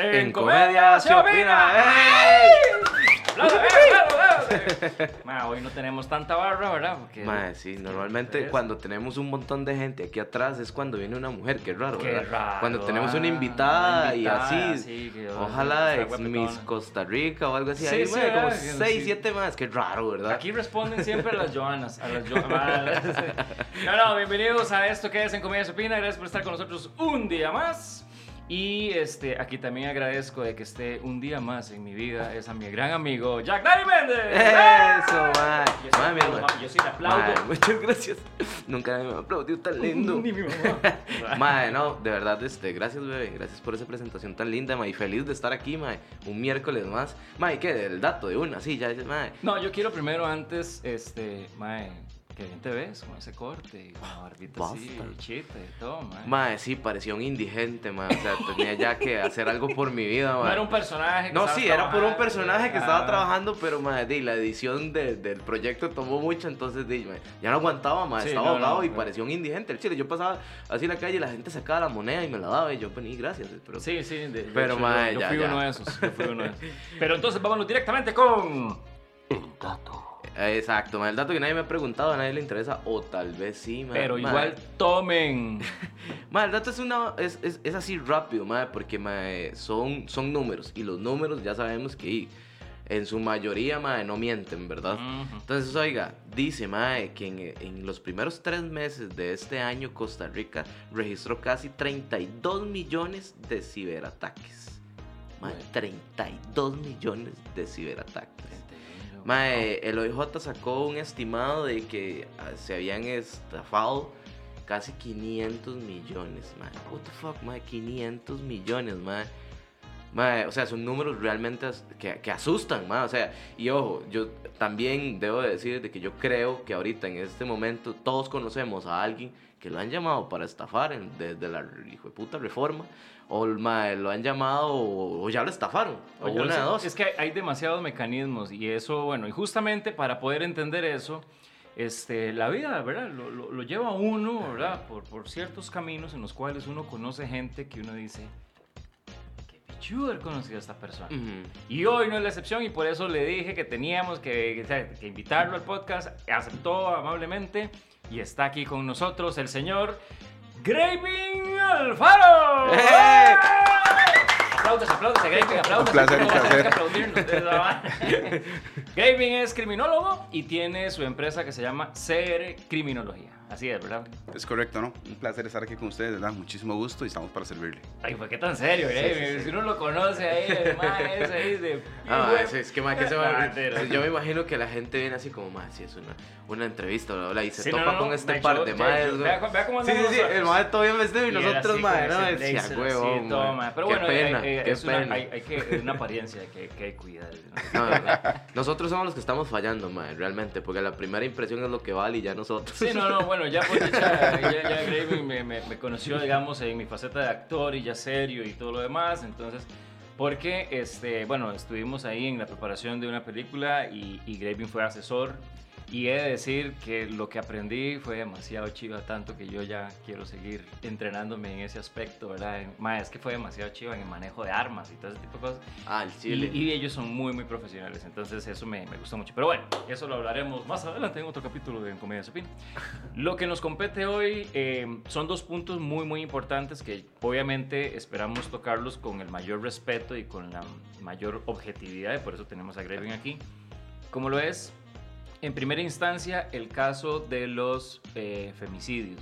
En, Comedia se opina. hoy no tenemos tanta barra, ¿verdad? Porque, sí, normalmente cuando tenemos un montón de gente aquí atrás es cuando viene una mujer, qué raro, qué Raro, cuando tenemos una ah, invitada, y así, ojalá ex Miss Costa Rica o algo así, sí, sí, como 6, 7 más, qué raro, ¿verdad? Aquí responden siempre a las Joanas, a las Joanas. no, no, bienvenidos a esto que es En Comedia Supina, gracias por estar con nosotros un día más. Y este, aquí también agradezco de que esté un día más en mi vida. Es a mi gran amigo Jack Daddy Méndez. Eso, man. Yo, yo sí le aplaudo. muchas gracias. Nunca me aplaudido tan lindo. Ni mi mamá. Madre, no, de verdad, este, gracias, bebé. Gracias por esa presentación tan linda, ma. Y feliz de estar aquí, ma. Un miércoles más. Ma, ¿y qué? El dato de una, sí, ya, ma. No, yo quiero primero antes, este, ma Qué bien te ves con ese corte y con la barbita así, chita y todo, man. Mae, sí, parecía un indigente, man. O sea, tenía ya que hacer algo por mi vida, man. No era un personaje que No, sí, era por un personaje que estaba trabajando, pero, di, la edición de, del proyecto tomó mucho, entonces, di, mae, ya no aguantaba, mae. estaba ahogado y parecía un indigente. El chile, yo pasaba así en la calle y la gente sacaba la moneda y me la daba y yo, pues, gracias. Pero, sí, sí. De, pero, mae, yo, fui uno de esos, yo fui uno de esos. Pero entonces, vámonos directamente con... El dato Exacto, el dato que nadie me ha preguntado, a nadie le interesa, o tal vez sí, Pero igual tomen. el dato es, una, es, es, es así rápido, porque son, son números, y los números ya sabemos que en su mayoría no mienten, ¿verdad? Entonces, oiga, dice que en, en, los primeros tres meses de este año Costa Rica registró casi 32 millones de ciberataques. Mae, 32 millones de ciberataques. Mae, el OIJ sacó un estimado de que ah, se habían estafado casi 500 millones, mae. What the fuck, mae, 500 millones, mae. Mae, o sea, son números realmente que, que asustan, mae. O sea, y ojo, yo también debo decir de que yo creo que ahorita en este momento todos conocemos a alguien que lo han llamado para estafar desde la hijo de puta reforma o lo han llamado o, ya lo estafaron. O, una de dos. Es que hay, demasiados mecanismos y eso, bueno, y justamente para poder entender eso, este, la vida, ¿verdad? Lo, lo, lleva uno, ¿verdad? Por, por, ciertos caminos en los cuales uno conoce gente que uno dice, qué pichudo haber conocido a esta persona. Y hoy no es la excepción y por eso le dije que teníamos que, que invitarlo al podcast. Aceptó amablemente y está aquí con nosotros el señor Graving Alfaro. ¡Eh! Aplausos, aplausos, Graving, aplausos. Un placer, un placer. Graving es criminólogo y tiene su empresa que se llama CR Criminología. Así es, ¿verdad? Es correcto, ¿no? Un placer estar aquí con ustedes, ¿verdad? Muchísimo gusto y estamos para servirle. Ay, ¿por qué tan serio, eh? Si uno lo conoce ahí, el es ahí de... Ah, es, es que más que se va... Yo me imagino que la gente viene así como, más, si es una, una entrevista, ¿verdad? Y se topa con este par de maes, Vea, vea cómo Sí, sí, sí, el mae todo bien vestido y, nosotros, mae, ¿no? Decía, huevo, sí, Pero bueno, pena, eh, eh, es una, hay, hay, que, una apariencia que, que hay que cuidar. nosotros somos los que estamos fallando, mae, realmente, porque la primera impresión es lo que vale y ya nosotros. Sí, no, no, bueno, ya pues ya, ya, Graving me, me, me, conoció, digamos, en mi faceta de actor y ya serio y todo lo demás, entonces... Porque, este, bueno, estuvimos ahí en la preparación de una película y, y Graving fue asesor y he de decir que lo que aprendí fue demasiado chiva, tanto que yo ya quiero seguir entrenándome en ese aspecto, ¿verdad? Más es que fue demasiado chiva en el manejo de armas y todo ese tipo de cosas. Ah, el chile. Y, ellos son muy, muy profesionales, entonces eso me, me, gustó mucho. Pero bueno, eso lo hablaremos más adelante en otro capítulo de Comedia Supina. Lo que nos compete hoy eh, son dos puntos muy, muy importantes que obviamente esperamos tocarlos con el mayor respeto y con la mayor objetividad, y por eso tenemos a Grevin aquí. Como lo es en primera instancia, el caso de los eh, femicidios.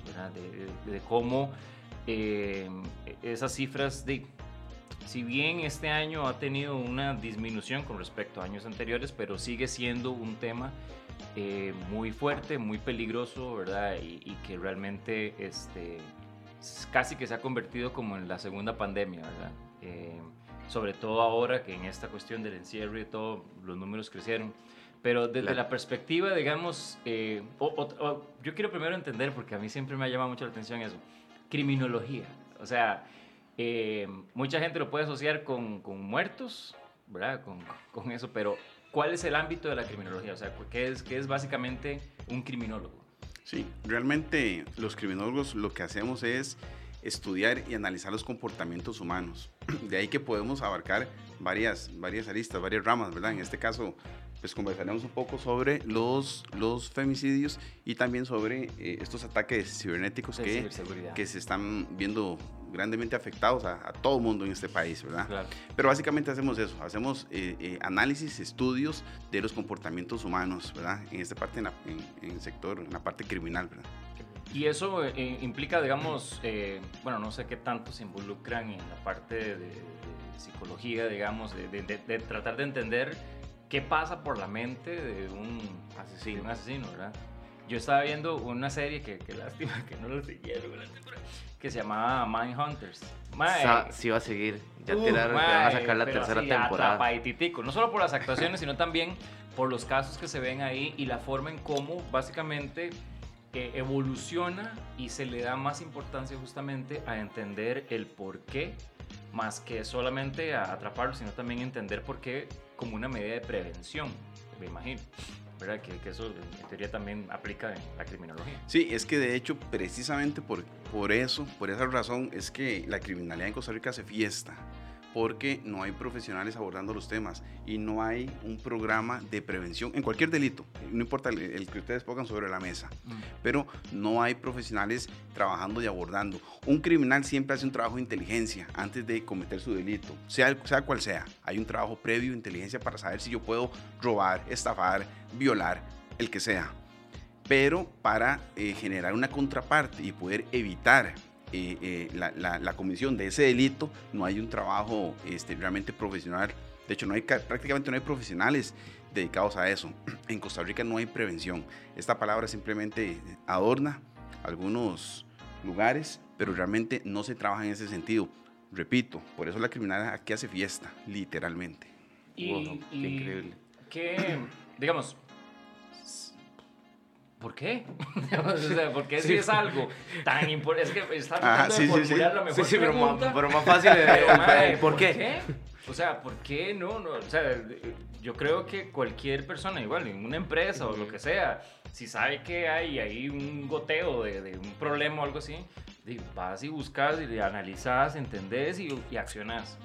De, cómo eh, esas cifras de... Si bien este año ha tenido una disminución con respecto a años anteriores, pero sigue siendo un tema eh, muy fuerte, muy peligroso, ¿verdad? Y, que realmente este, casi que se ha convertido como en la segunda pandemia, ¿verdad? sobre todo ahora que en esta cuestión del encierro y todo, los números crecieron. Pero desde la, perspectiva, digamos, eh, yo quiero primero entender, porque a mí siempre me ha llamado mucho la atención eso, criminología. O sea, eh, mucha gente lo puede asociar con, con muertos, ¿verdad? Con, con, eso, pero ¿cuál es el ámbito de la criminología? O sea, ¿qué es, qué es básicamente un criminólogo? Sí, realmente los criminólogos lo que hacemos es estudiar y analizar los comportamientos humanos. De ahí que podemos abarcar varias, varias aristas, varias ramas, ¿verdad? En este caso, pues conversaremos un poco sobre los, los femicidios y también sobre eh, estos ataques cibernéticos que, que se están viendo grandemente afectados a, todo el mundo en este país, ¿verdad? Pero básicamente hacemos eso, hacemos eh, eh, análisis, estudios de los comportamientos humanos, ¿verdad? En esta parte, en, el sector, en la parte criminal, ¿verdad? Y eso implica, digamos, bueno, no sé qué tanto se involucran en la parte de, psicología, digamos, de, de tratar de entender qué pasa por la mente de un asesino, un asesino ¿verdad? Yo estaba viendo una serie que, que lástima que no lo siguieron, que se llamaba Mindhunters. Hunters. sí va a seguir. Ya uh, tiraron van a sacar la tercera temporada. No solo por las actuaciones, sino también por los casos que se ven ahí y la forma en cómo básicamente eh, evoluciona y se le da más importancia justamente a entender el por qué más que solamente a atraparlo, sino también entender por qué como una medida de prevención, me imagino. ¿verdad? Que, eso en teoría también aplica en la criminología. Sí, es que de hecho precisamente por, por eso, por esa razón es que la criminalidad en Costa Rica se fiesta porque no hay profesionales abordando los temas y no hay un programa de prevención en cualquier delito, no importa el, que ustedes pongan sobre la mesa, mm. pero no hay profesionales trabajando y abordando. Un criminal siempre hace un trabajo de inteligencia antes de cometer su delito, sea, sea cual sea. Hay un trabajo previo de inteligencia para saber si yo puedo robar, estafar, violar, el que sea. Pero para eh, generar una contraparte y poder evitar eh, eh, la, comisión de ese delito, no hay un trabajo este, realmente profesional. De hecho, no hay, prácticamente no hay profesionales dedicados a eso. En Costa Rica no hay prevención. Esta palabra simplemente adorna algunos lugares, pero realmente no se trabaja en ese sentido. Repito, por eso la criminalidad aquí hace fiesta, literalmente. Y, qué increíble. Que, digamos, ¿Por qué? o sea, ¿por qué si es algo tan importante? Es que está tratando de formular la mejor sí, pregunta. Pero, más fácil de... ¿por, qué? O sea, ¿por qué no, no? O sea, yo creo que cualquier persona, igual, en una empresa o lo que sea, si sabe que hay ahí un goteo de, de un problema o algo así, vas y buscas y analizas, entendés y, y accionas.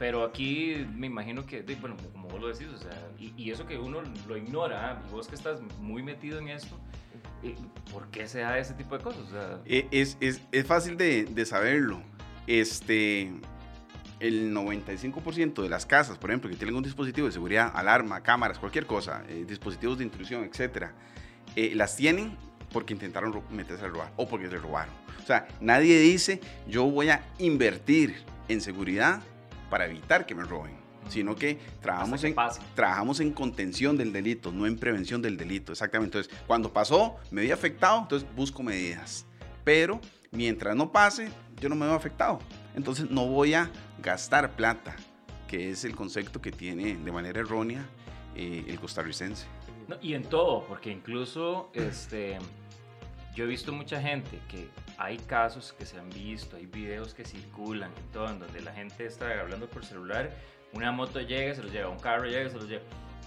Pero aquí me imagino que, bueno, como vos lo decís, o sea, y, eso que uno lo ignora, ¿ah? y vos que estás muy metido en esto, eh, ¿por qué se da ese tipo de cosas? E, es, es, es, fácil de, de, saberlo. Este, el 95% de las casas, por ejemplo, que tienen un dispositivo de seguridad, alarma, cámaras, cualquier cosa, eh, dispositivos de intrusión, etcétera, eh, las tienen porque intentaron meterse a robar o porque se robaron. O sea, nadie dice, yo voy a invertir en seguridad para evitar que me roben, sino que trabajamos, en, trabajamos en contención del delito, no en prevención del delito. Exactamente. Entonces, cuando pasó, me vi afectado, entonces busco medidas. Pero mientras no pase, yo no me veo afectado. Entonces, no voy a gastar plata, que es el concepto que tiene de manera errónea eh, el costarricense. y en todo, porque incluso este, yo he visto mucha gente que hay casos que se han visto, hay videos que circulan en todo, en donde la gente está hablando por celular, una moto llega, se los lleva, un carro llega, se los lleva.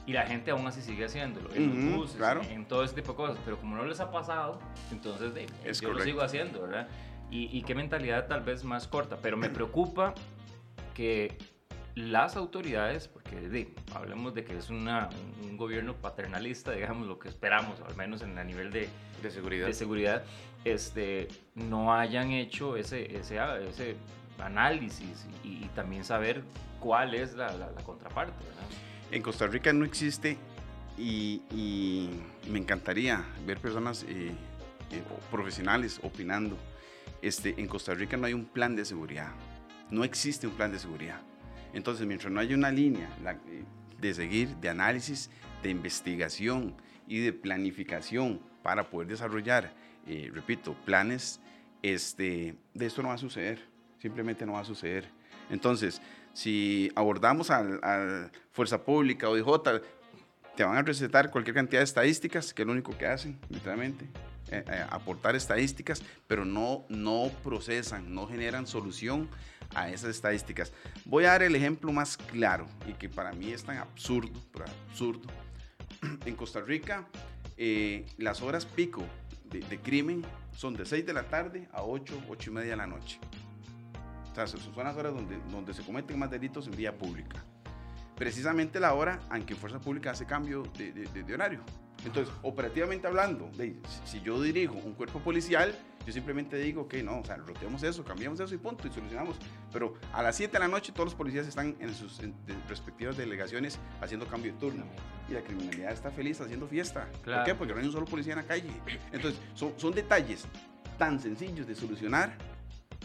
Y la gente aún así sigue haciéndolo, en los buses, en, todo ese tipo de cosas. Pero como no les ha pasado, entonces yo lo sigo haciendo, ¿verdad? Y, y qué mentalidad tal vez más corta. Pero me preocupa que las autoridades, porque hablemos de que es una, un gobierno paternalista, digamos, lo que esperamos, al menos en a nivel de, de seguridad, de seguridad este, no hayan hecho ese, ese, análisis y, también saber cuál es la, contraparte. En Costa Rica no existe y, y me encantaría ver personas eh, eh, profesionales opinando. Este, en Costa Rica no hay un plan de seguridad, no existe un plan de seguridad entonces, mientras no haya una línea eh, de seguir, de análisis, de investigación y de planificación para poder desarrollar, eh, repito, planes, este, de esto no va a suceder, simplemente no va a suceder. Entonces, si abordamos a Fuerza Pública o DJ, te van a recetar cualquier cantidad de estadísticas, que es lo único que hacen, literalmente, eh, aportar estadísticas, pero no, no procesan, no generan solución a esas estadísticas. Voy a dar el ejemplo más claro y que para mí es tan absurdo, absurdo. En Costa Rica, eh, las horas pico de, crimen son de 6 de la tarde a 8, 8 y media de la noche. O sea, son las horas donde, donde se cometen más delitos en vía pública. Precisamente la hora en que Fuerza Pública hace cambio de, de horario. Entonces, operativamente hablando, si yo dirijo un cuerpo policial, yo simplemente digo que no, o sea, roteamos eso, cambiamos eso y punto, y solucionamos. Pero a las 7 de la noche todos los policías están en sus respectivas delegaciones haciendo cambio de turno. Y la criminalidad está feliz haciendo fiesta. ¿Por qué? Porque no hay un solo policía en la calle. Entonces, son, son detalles tan sencillos de solucionar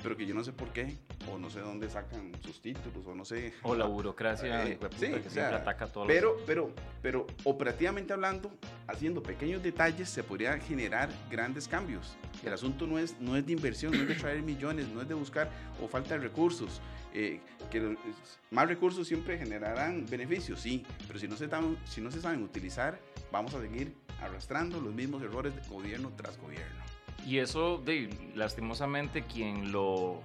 pero que yo no sé por qué, o no sé dónde sacan sus títulos, o no sé. O la burocracia eh, que siempre ataca a todos pero, pero, pero operativamente hablando, haciendo pequeños detalles, se podría generar grandes cambios. El asunto no es, no es de inversión, no es de traer millones, no es de buscar o falta de recursos. Eh, que más recursos siempre generarán beneficios, sí, pero si no, se, si no se saben utilizar, vamos a seguir arrastrando los mismos errores de gobierno tras gobierno. Y eso, de, lastimosamente, quien lo,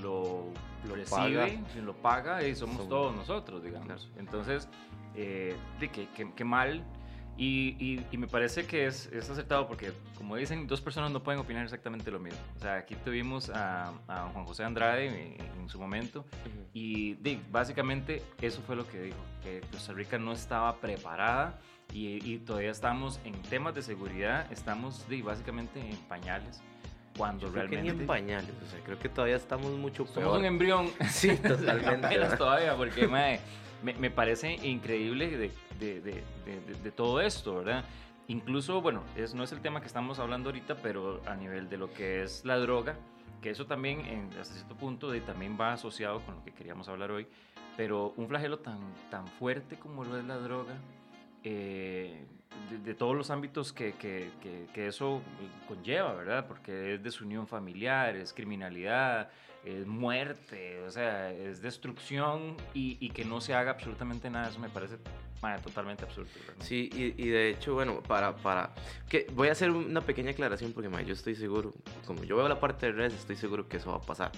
lo, recibe, quien lo paga, y somos todos nosotros, digamos. Entonces, eh, de que, que, mal. Y, y, me parece que es, es, acertado porque, como dicen, dos personas no pueden opinar exactamente lo mismo. O sea, aquí tuvimos a, a Juan José Andrade en, su momento y de, básicamente eso fue lo que dijo, que Costa Rica no estaba preparada y, todavía estamos en temas de seguridad, estamos básicamente en pañales. Cuando realmente. Que ni en pañales, o sea, creo que todavía estamos mucho peor. Somos un embrión. Sí, totalmente. Todavía, porque me, me, parece increíble de, de, de, de, todo esto, ¿verdad? Incluso, bueno, es, no es el tema que estamos hablando ahorita, pero a nivel de lo que es la droga, que eso también, en, hasta cierto punto, de, también va asociado con lo que queríamos hablar hoy, pero un flagelo tan, tan fuerte como lo es la droga, eh, de, todos los ámbitos que, que, que, eso conlleva, ¿verdad? Porque es desunión familiar, es criminalidad, es muerte, o sea, es destrucción y, que no se haga absolutamente nada, eso me parece totalmente absurdo. Sí, y, de hecho, bueno, para, para, que voy a hacer una pequeña aclaración porque yo estoy seguro, como yo veo la parte de redes, estoy seguro que eso va a pasar.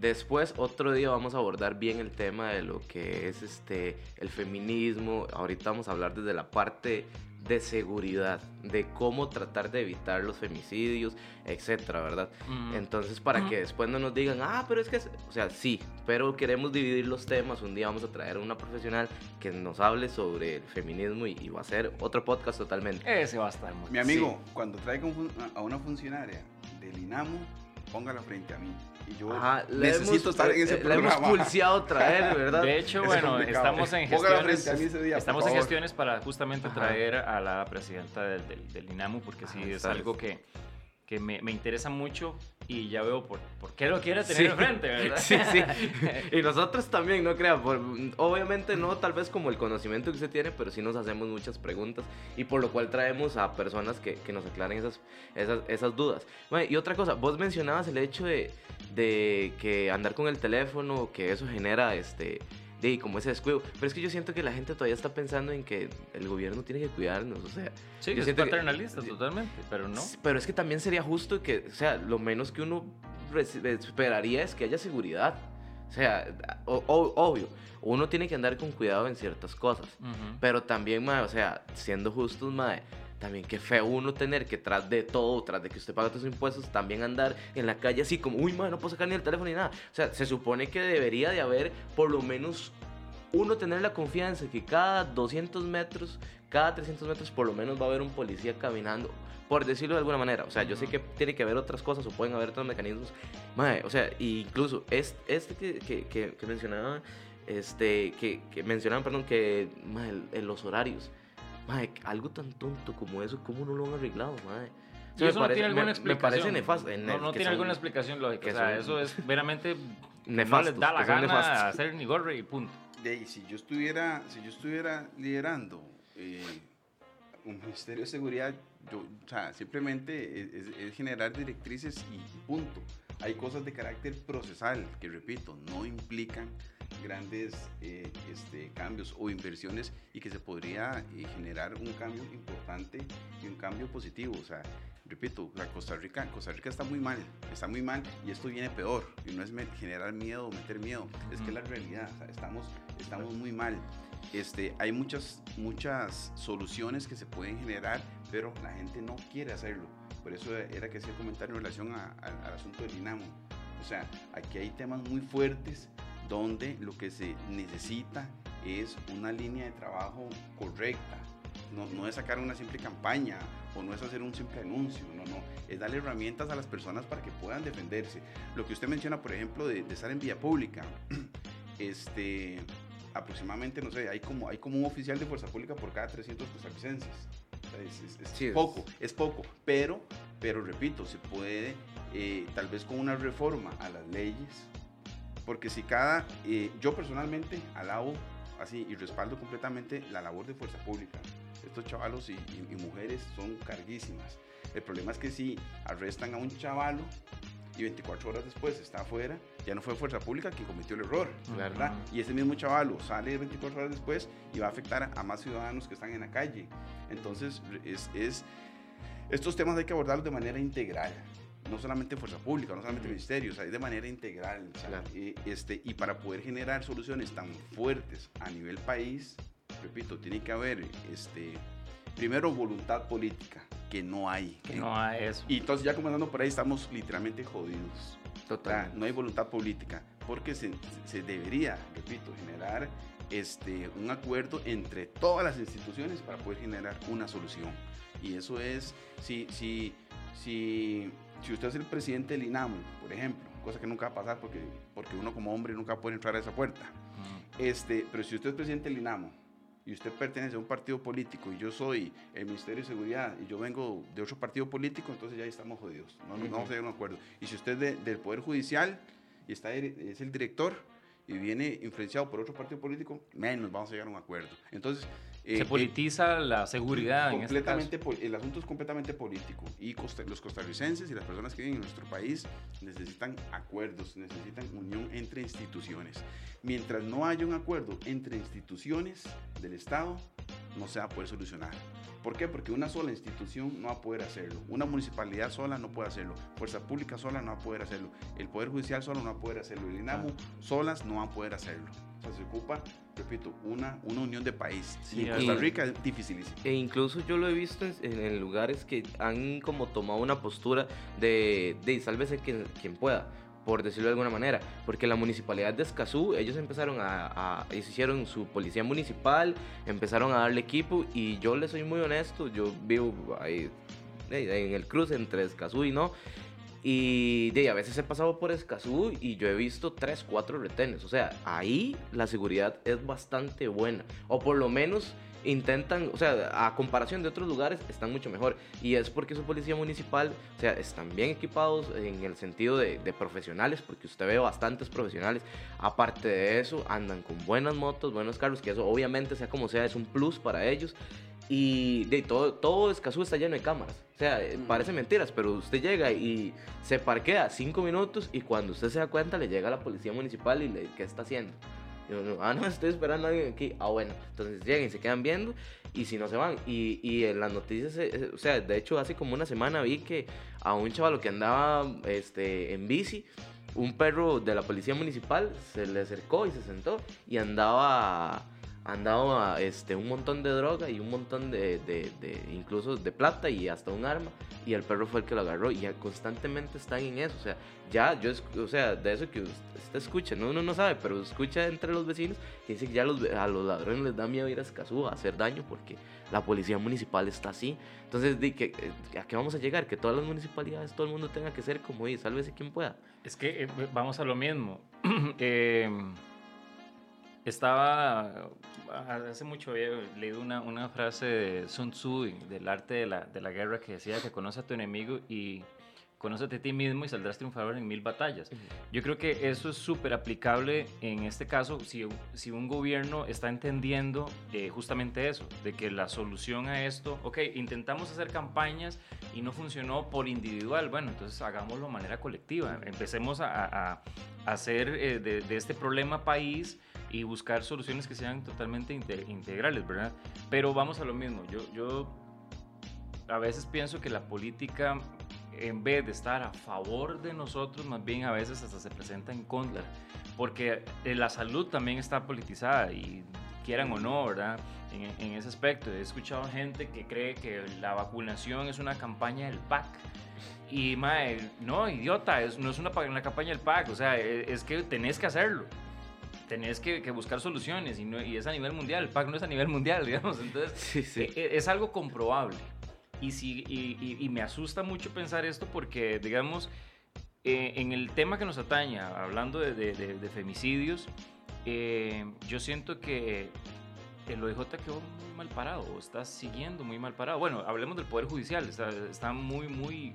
Después, otro día vamos a abordar bien el tema de lo que es este, el feminismo. Ahorita vamos a hablar desde la parte de seguridad, de cómo tratar de evitar los femicidios, etcétera, ¿verdad? Entonces, para que después no nos digan, ah, pero es que, o sea, sí, pero queremos dividir los temas. Un día vamos a traer a una profesional que nos hable sobre el feminismo y, va a ser otro podcast totalmente. Ese va a estar muy Mi amigo, cuando traiga a una funcionaria del INAMO, póngala frente a mí. Yo necesito estar en ese programa. Le hemos pulseado traer, ¿verdad? De hecho, bueno, estamos en gestiones, estamos en gestiones para justamente traer a la presidenta del, del, INAMU, porque sí es algo que, que me, me, interesa mucho y ya veo por, por qué lo quiere tener enfrente, ¿verdad? Sí, sí. Y nosotros también, no crea, obviamente no tal vez como el conocimiento que usted tiene, pero sí nos hacemos muchas preguntas y por lo cual traemos a personas que, que nos aclaren esas, esas, esas dudas. Bueno, y otra cosa, vos mencionabas el hecho de, de que andar con el teléfono, que eso genera este de como ese descuido. Pero es que yo siento que la gente todavía está pensando en que el gobierno tiene que cuidarnos, o sea. Sí, yo es paternalista totalmente, pero no. Pero es que también sería justo que, o sea, lo menos que uno esperaría es que haya seguridad. O sea, obvio, uno tiene que andar con cuidado en ciertas cosas, pero también, o sea, siendo justos, madre, también qué feo uno tener que tras de todo, tras de que usted paga sus impuestos, también andar en la calle así como, uy, madre, no puedo sacar ni el teléfono ni nada. O sea, se supone que debería de haber por lo menos uno tener la confianza que cada 200 metros, cada 300 metros por lo menos va a haber un policía caminando, por decirlo de alguna manera. O sea, yo sé que tiene que haber otras cosas o pueden haber otros mecanismos. Madre, o sea, incluso este, este que, que, que, mencionaba, este, que, que mencionaban, perdón, que en los horarios algo tan tonto como eso, ¿cómo no lo han arreglado, madre? eso no tiene alguna explicación. Me parece nefasto. no, no tiene alguna explicación lógica. O sea, eso es veramente nefasto. No les da la gana hacer ni gorre y punto. De si yo estuviera, si yo estuviera liderando eh, un ministerio de seguridad, yo, o sea, simplemente es, es, generar directrices y punto. Hay cosas de carácter procesal que, repito, no implican grandes eh, este, cambios o inversiones y que se podría eh, generar un cambio importante y un cambio positivo. O sea, repito, la Costa Rica, Costa Rica está muy mal, está muy mal y esto viene peor. Y no es generar miedo o meter miedo, es que es la realidad. estamos, estamos muy mal. Este, hay muchas, muchas soluciones que se pueden generar, pero la gente no quiere hacerlo Por eso era que hacía comentario en relación al asunto del INAMO. O sea, aquí hay temas muy fuertes donde lo que se necesita es una línea de trabajo correcta. No, no, es sacar una simple campaña o no es hacer un simple anuncio, no, no, es darle herramientas a las personas para que puedan defenderse. Lo que usted menciona, por ejemplo, de, estar en vía pública, este, aproximadamente, no sé, hay como, hay como un oficial de fuerza pública por cada 300 costarricenses. Es, poco, es poco, pero, pero repito, se puede eh, tal vez con una reforma a las leyes, porque si cada, eh, yo personalmente alabo así y respaldo completamente la labor de fuerza pública. Estos chavalos y, mujeres son carguísimas. El problema es que si arrestan a un chavalo y 24 horas después está afuera, ya no fue fuerza pública quien cometió el error, ¿verdad? Y ese mismo chavalo sale 24 horas después y va a afectar a más ciudadanos que están en la calle. Entonces, es, es estos temas hay que abordarlos de manera integral no solamente fuerza pública, no solamente ministerios, hay de manera integral. y, este, y para poder generar soluciones tan fuertes a nivel país, repito, tiene que haber este, primero voluntad política, que no hay. Que no hay eso. Y entonces ya comenzando por ahí estamos literalmente jodidos. Total. no hay voluntad política, porque se, se, debería, repito, generar este, un acuerdo entre todas las instituciones para poder generar una solución. Y eso es, si, si, si si usted es el presidente del INAMO, por ejemplo, cosa que nunca va a pasar porque, porque uno como hombre nunca puede entrar a esa puerta, este, pero si usted es presidente del INAMO y usted pertenece a un partido político y yo soy el Ministerio de Seguridad y yo vengo de otro partido político, entonces ya estamos jodidos, no, no vamos a llegar a un acuerdo. Y si usted es del Poder Judicial y está, es el director y viene influenciado por otro partido político, menos vamos a llegar a un acuerdo. Entonces, se eh, politiza la seguridad completamente en este El asunto es completamente político y los costarricenses y las personas que viven en nuestro país necesitan acuerdos, necesitan unión entre instituciones. Mientras no haya un acuerdo entre instituciones del Estado, no se va a poder solucionar. ¿Por qué? Porque una sola institución no va a poder hacerlo. Una municipalidad sola no puede hacerlo. Fuerza pública sola no va a poder hacerlo. El Poder Judicial solo no va a poder hacerlo. El INAMU solas no va a poder hacerlo. O sea, se ocupa, repito, una, una unión de país. y en Costa Rica es dificilísimo. E incluso yo lo he visto en, lugares que han como tomado una postura de, de sálvese quien, quien pueda por decirlo de alguna manera, porque la municipalidad de Escazú, ellos empezaron a, ellos hicieron su policía municipal, empezaron a darle equipo y yo les soy muy honesto, yo vivo ahí en el cruce entre Escazú y no, y de, a veces he pasado por Escazú y yo he visto 3, 4 retenes, o sea, ahí la seguridad es bastante buena, o por lo menos intentan, o sea, a comparación de otros lugares, están mucho mejor. Y es porque su policía municipal, o sea, están bien equipados en el sentido de, profesionales, porque usted ve bastantes profesionales. Aparte de eso, andan con buenas motos, buenos carros, que eso obviamente, sea como sea, es un plus para ellos. Y de todo, todo Escazú está lleno de cámaras. O sea, eh, parece mentiras, pero usted llega y se parquea cinco minutos y cuando usted se da cuenta le llega la policía municipal y le, ¿qué está haciendo? ah, no, estoy esperando a alguien aquí. Ah, bueno, entonces llegan y se quedan viendo y si no se van. Y, y en las noticias, eh, eh, o sea, de hecho hace como una semana vi que a un chaval que andaba este, en bici, un perro de la policía municipal se le acercó y se sentó y andaba andaba este, un montón de droga y un montón de, de, de, incluso de plata y hasta un arma y el perro fue el que lo agarró y constantemente están en eso, o sea, ya yo, o sea, de eso que usted escucha, ¿no? uno no sabe, pero escucha entre los vecinos que dice que ya los, a los ladrones les da miedo ir a Escazú a hacer daño porque la policía municipal está así, entonces, ¿de que, ¿a qué vamos a llegar? Que todas las municipalidades, todo el mundo tenga que ser como, y sálvese quien pueda. Es que eh, vamos a lo mismo. eh, estaba, hace mucho había leído una, una, frase de Sun Tzu, del arte de la, de la, guerra, que decía que conoce a tu enemigo y conócete a ti mismo y saldrás triunfador en mil batallas. Yo creo que eso es súper aplicable en este caso si, si un gobierno está entendiendo eh, justamente eso, de que la solución a esto, ok, intentamos hacer campañas y no funcionó por individual, bueno, entonces hagámoslo de manera colectiva, empecemos a, a, hacer eh, de, de este problema país y buscar soluciones que sean totalmente integrales, ¿verdad? Pero vamos a lo mismo, yo, yo a veces pienso que la política, en vez de estar a favor de nosotros, más bien a veces hasta se presenta en contra, porque eh, la salud también está politizada y quieran o no, ¿verdad? en, ese aspecto. He escuchado gente que cree que la vacunación es una campaña del PAC. Y, mae, no, idiota, es, no es una, una campaña del PAC, o sea, es, es que tenés que hacerlo tenés que, buscar soluciones y, no, y, es a nivel mundial, el PAC no es a nivel mundial, digamos, entonces e, e, es, algo comprobable. Y, si, y, me asusta mucho pensar esto porque, digamos, eh, en el tema que nos atañe, hablando de, de, femicidios, eh, yo siento que el OIJ quedó muy mal parado, está siguiendo muy mal parado. Bueno, hablemos del Poder Judicial, está, está muy, muy,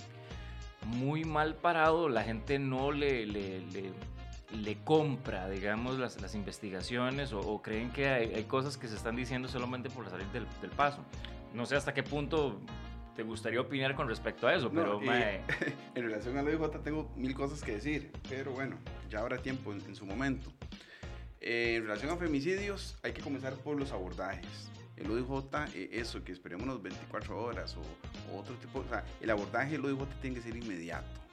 muy mal parado, la gente no le, le le compra, digamos, las, las investigaciones o, creen que hay, cosas que se están diciendo solamente por salir del, del, paso. No sé hasta qué punto te gustaría opinar con respecto a eso, pero... en relación al OIJ tengo mil cosas que decir, pero bueno, ya habrá tiempo en, su momento. Eh, en relación a femicidios, hay que comenzar por los abordajes. El OIJ, eh, eso, que esperemos unas 24 horas o, o otro tipo, o sea, el abordaje del OIJ tiene que ser inmediato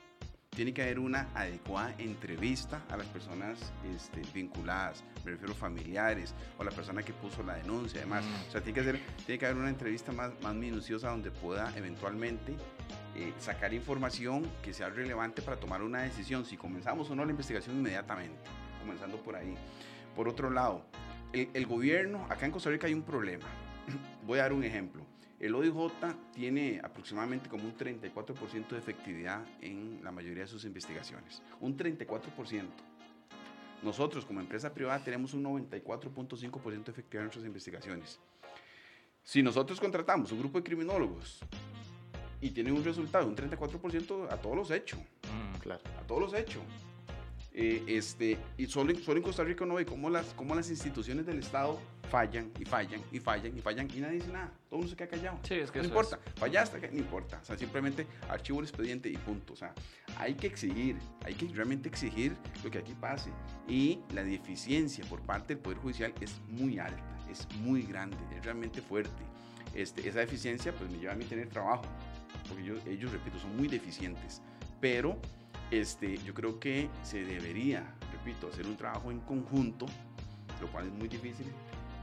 tiene que haber una adecuada entrevista a las personas este, vinculadas, me refiero familiares o la persona que puso la denuncia, además. Mm. O sea, tiene que, hacer, tiene que haber una entrevista más, más minuciosa donde pueda eventualmente eh, sacar información que sea relevante para tomar una decisión, si comenzamos o no la investigación inmediatamente, comenzando por ahí. Por otro lado, el, el gobierno, acá en Costa Rica hay un problema. Voy a dar un ejemplo. El OIJ tiene aproximadamente como un 34% de efectividad en la mayoría de sus investigaciones. Un 34%. Nosotros como empresa privada tenemos un 94.5% de efectividad en nuestras investigaciones. Si nosotros contratamos un grupo de criminólogos y tienen un resultado de un 34%, a todos los hechos. Mm, claro. A todos los hechos. Eh, este, y solo, solo en Costa Rica no ve cómo las, cómo las instituciones del Estado fallan y fallan y fallan y fallan y nadie dice nada. Todo el mundo se queda callado. Sí, es que no importa. Fallaste, no importa. O sea, simplemente archivo el expediente y punto. O sea, hay que exigir, hay que realmente exigir lo que aquí pase. Y la deficiencia por parte del Poder Judicial es muy alta, es muy grande, es realmente fuerte. Este, esa deficiencia pues me lleva a mí tener trabajo, porque ellos, repito, son muy deficientes. Pero este, yo creo que se debería, repito, hacer un trabajo en conjunto, lo cual es muy difícil,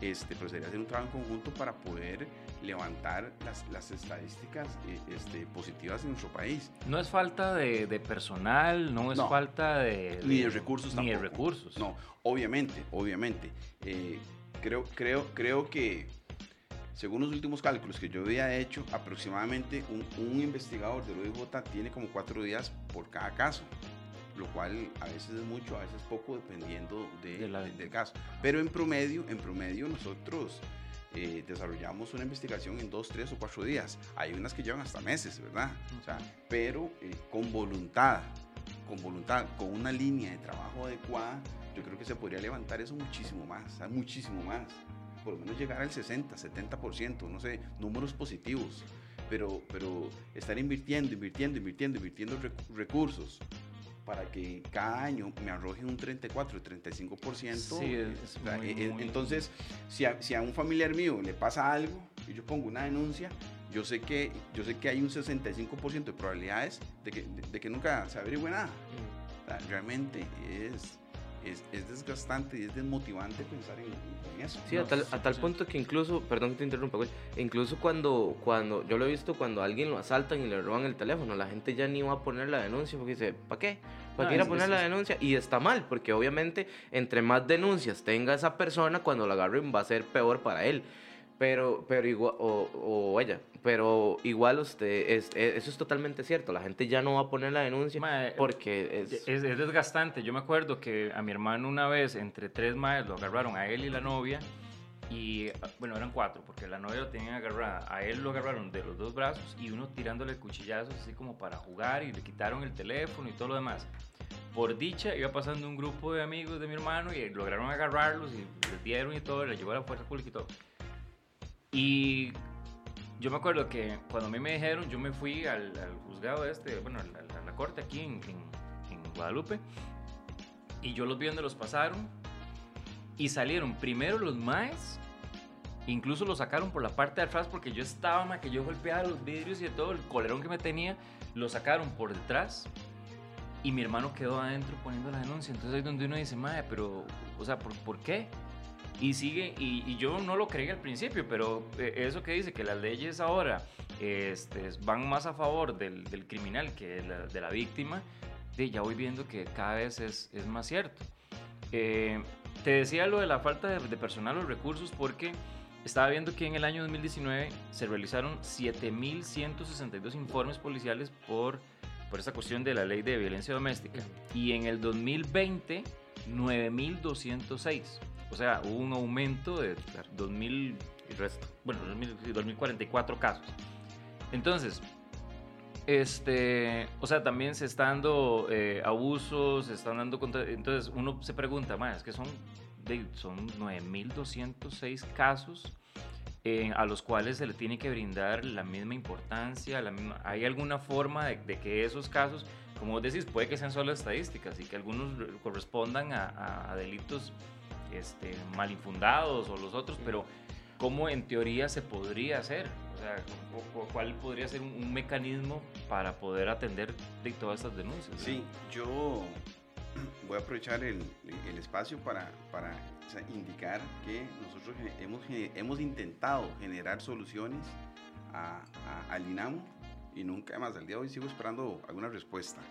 este, pero sería hacer un trabajo en conjunto para poder levantar las, las estadísticas eh, este, positivas en nuestro país. No es falta de, de personal, no es falta de, Ni de recursos Ni de recursos. No, obviamente, obviamente. Eh, creo, creo, creo que según los últimos cálculos que yo había hecho, aproximadamente un, un investigador de OIJ tiene como cuatro días por cada caso, lo cual a veces es mucho, a veces poco, dependiendo de, del caso. Pero en promedio, en promedio nosotros eh, desarrollamos una investigación en dos, tres o cuatro días. Hay unas que llevan hasta meses, ¿verdad? O sea, pero eh, con voluntad, con voluntad, con una línea de trabajo adecuada, yo creo que se podría levantar eso muchísimo más, muchísimo más por lo menos llegar al 60, 70%, no sé, números positivos. Pero, pero estar invirtiendo, invirtiendo, invirtiendo, invirtiendo recursos para que cada año me arroje un 34, 35%. Sí, es eh, eh, entonces, si a, si a, un familiar mío le pasa algo y yo pongo una denuncia, yo sé que, yo sé que hay un 65% de probabilidades de que, de, que nunca se averigüe nada. Mm. realmente es, es, es, desgastante y es desmotivante pensar en, eso. Sí, a tal, a tal punto que incluso, perdón que te interrumpa, incluso cuando, cuando, yo lo he visto cuando alguien lo asaltan y le roban el teléfono, la gente ya ni va a poner la denuncia porque dice, ¿para qué? ¿Para qué ir a poner la denuncia? Y está mal, porque obviamente entre más denuncias tenga esa persona, cuando la agarren va a ser peor para él. Pero, pero igual, o, o, ella, pero igual usted, es, eso es totalmente cierto, la gente ya no va a poner la denuncia porque es... es... desgastante, yo me acuerdo que a mi hermano una vez, entre tres más lo agarraron a él y la novia, y bueno, eran cuatro, porque la novia lo tenían agarrada, a él lo agarraron de los dos brazos y uno tirándole cuchillazos así como para jugar y le quitaron el teléfono y todo lo demás. Por dicha, iba pasando un grupo de amigos de mi hermano y lograron agarrarlos y les dieron y todo, le llevó a la fuerza pública y todo. Y yo me acuerdo que cuando a mí me dijeron, yo me fui al, juzgado este, bueno, a la, corte aquí en, en, Guadalupe, y yo los vi donde los pasaron, y salieron primero los maes, incluso los sacaron por la parte de atrás porque yo estaba, que yo golpeaba los vidrios y de todo, el colerón que me tenía, lo sacaron por detrás, y mi hermano quedó adentro poniendo la denuncia. Entonces es donde uno dice, mae, pero, o sea, ¿por, ¿por qué? Y sigue, y, yo no lo creí al principio, pero eh, eso que dice que las leyes ahora este, van más a favor del, del criminal que de la, víctima, de, ya voy viendo que cada vez es, es más cierto. Eh, te decía lo de la falta de, de personal o recursos porque estaba viendo que en el año 2019 se realizaron 7.162 informes policiales por, por esta cuestión de la ley de violencia doméstica y en el 2020 9.206. O sea, hubo un aumento de 2.000 y resto, bueno, 2.044 casos. Entonces, este, o sea, también se están dando eh, abusos, se están dando contra, entonces uno se pregunta, es que son son 9.206 casos eh, a los cuales se le tiene que brindar la misma importancia, la misma, ¿hay alguna forma de, que esos casos, como decís, puede que sean solo estadísticas y que algunos correspondan a, delitos este, mal infundados o los otros, pero ¿cómo en teoría se podría hacer? O sea, ¿cuál podría ser un, mecanismo para poder atender de todas estas denuncias? Sí, yo voy a aprovechar el, el espacio para, para indicar que nosotros hemos, hemos intentado generar soluciones a, al INAMO y nunca más, al día de hoy sigo esperando alguna respuesta.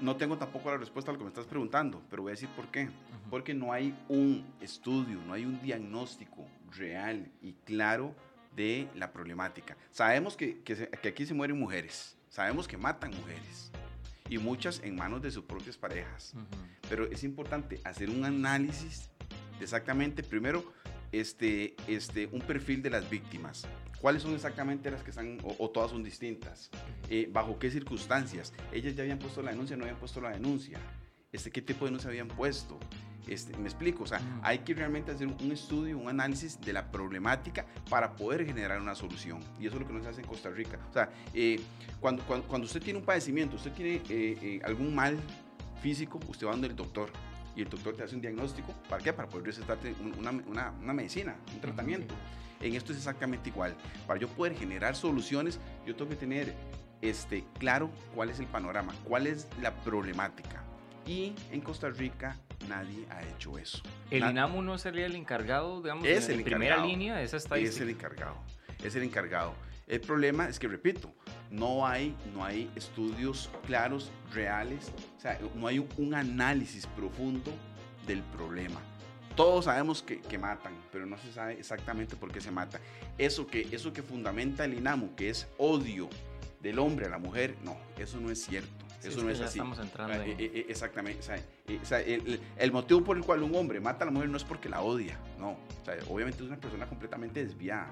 No tengo tampoco la respuesta a lo que me estás preguntando, pero voy a decir por qué. Porque no hay un estudio, no hay un diagnóstico real y claro de la problemática. Sabemos que, que, que aquí se mueren mujeres, sabemos que matan mujeres, y muchas en manos de sus propias parejas. Pero es importante hacer un análisis de exactamente, primero, este, este, un perfil de las víctimas. ¿Cuáles son exactamente las que están, o, todas son distintas? Eh, ¿Bajo qué circunstancias? Ellas ya habían puesto la denuncia, no habían puesto la denuncia. Este, ¿Qué tipo de denuncia habían puesto? Este, me explico, o sea, hay que realmente hacer un estudio, un análisis de la problemática para poder generar una solución. Y eso es lo que nos hace en Costa Rica. O sea, eh, cuando, cuando, usted tiene un padecimiento, usted tiene eh, eh, algún mal físico, usted va donde el doctor y el doctor te hace un diagnóstico. ¿Para qué? Para poder recetarte una, una, una medicina, un tratamiento. En esto es exactamente igual. Para yo poder generar soluciones, yo tengo que tener este, claro cuál es el panorama, cuál es la problemática. Y en Costa Rica nadie ha hecho eso. ¿El INAMU no sería el encargado, digamos, es el primera línea de esa estadística? Es el encargado, es el encargado. El problema es que, repito, no hay, no hay estudios claros, reales, o sea, no hay un análisis profundo del problema. Todos sabemos que, que, matan, pero no se sabe exactamente por qué se mata. Eso que, eso que fundamenta el INAMU, que es odio del hombre a la mujer, no, eso no es cierto. Eso no es así. Estamos entrando ah, eh, eh, exactamente. el, motivo por el cual un hombre mata a la mujer no es porque la odia, no. obviamente es una persona completamente desviada.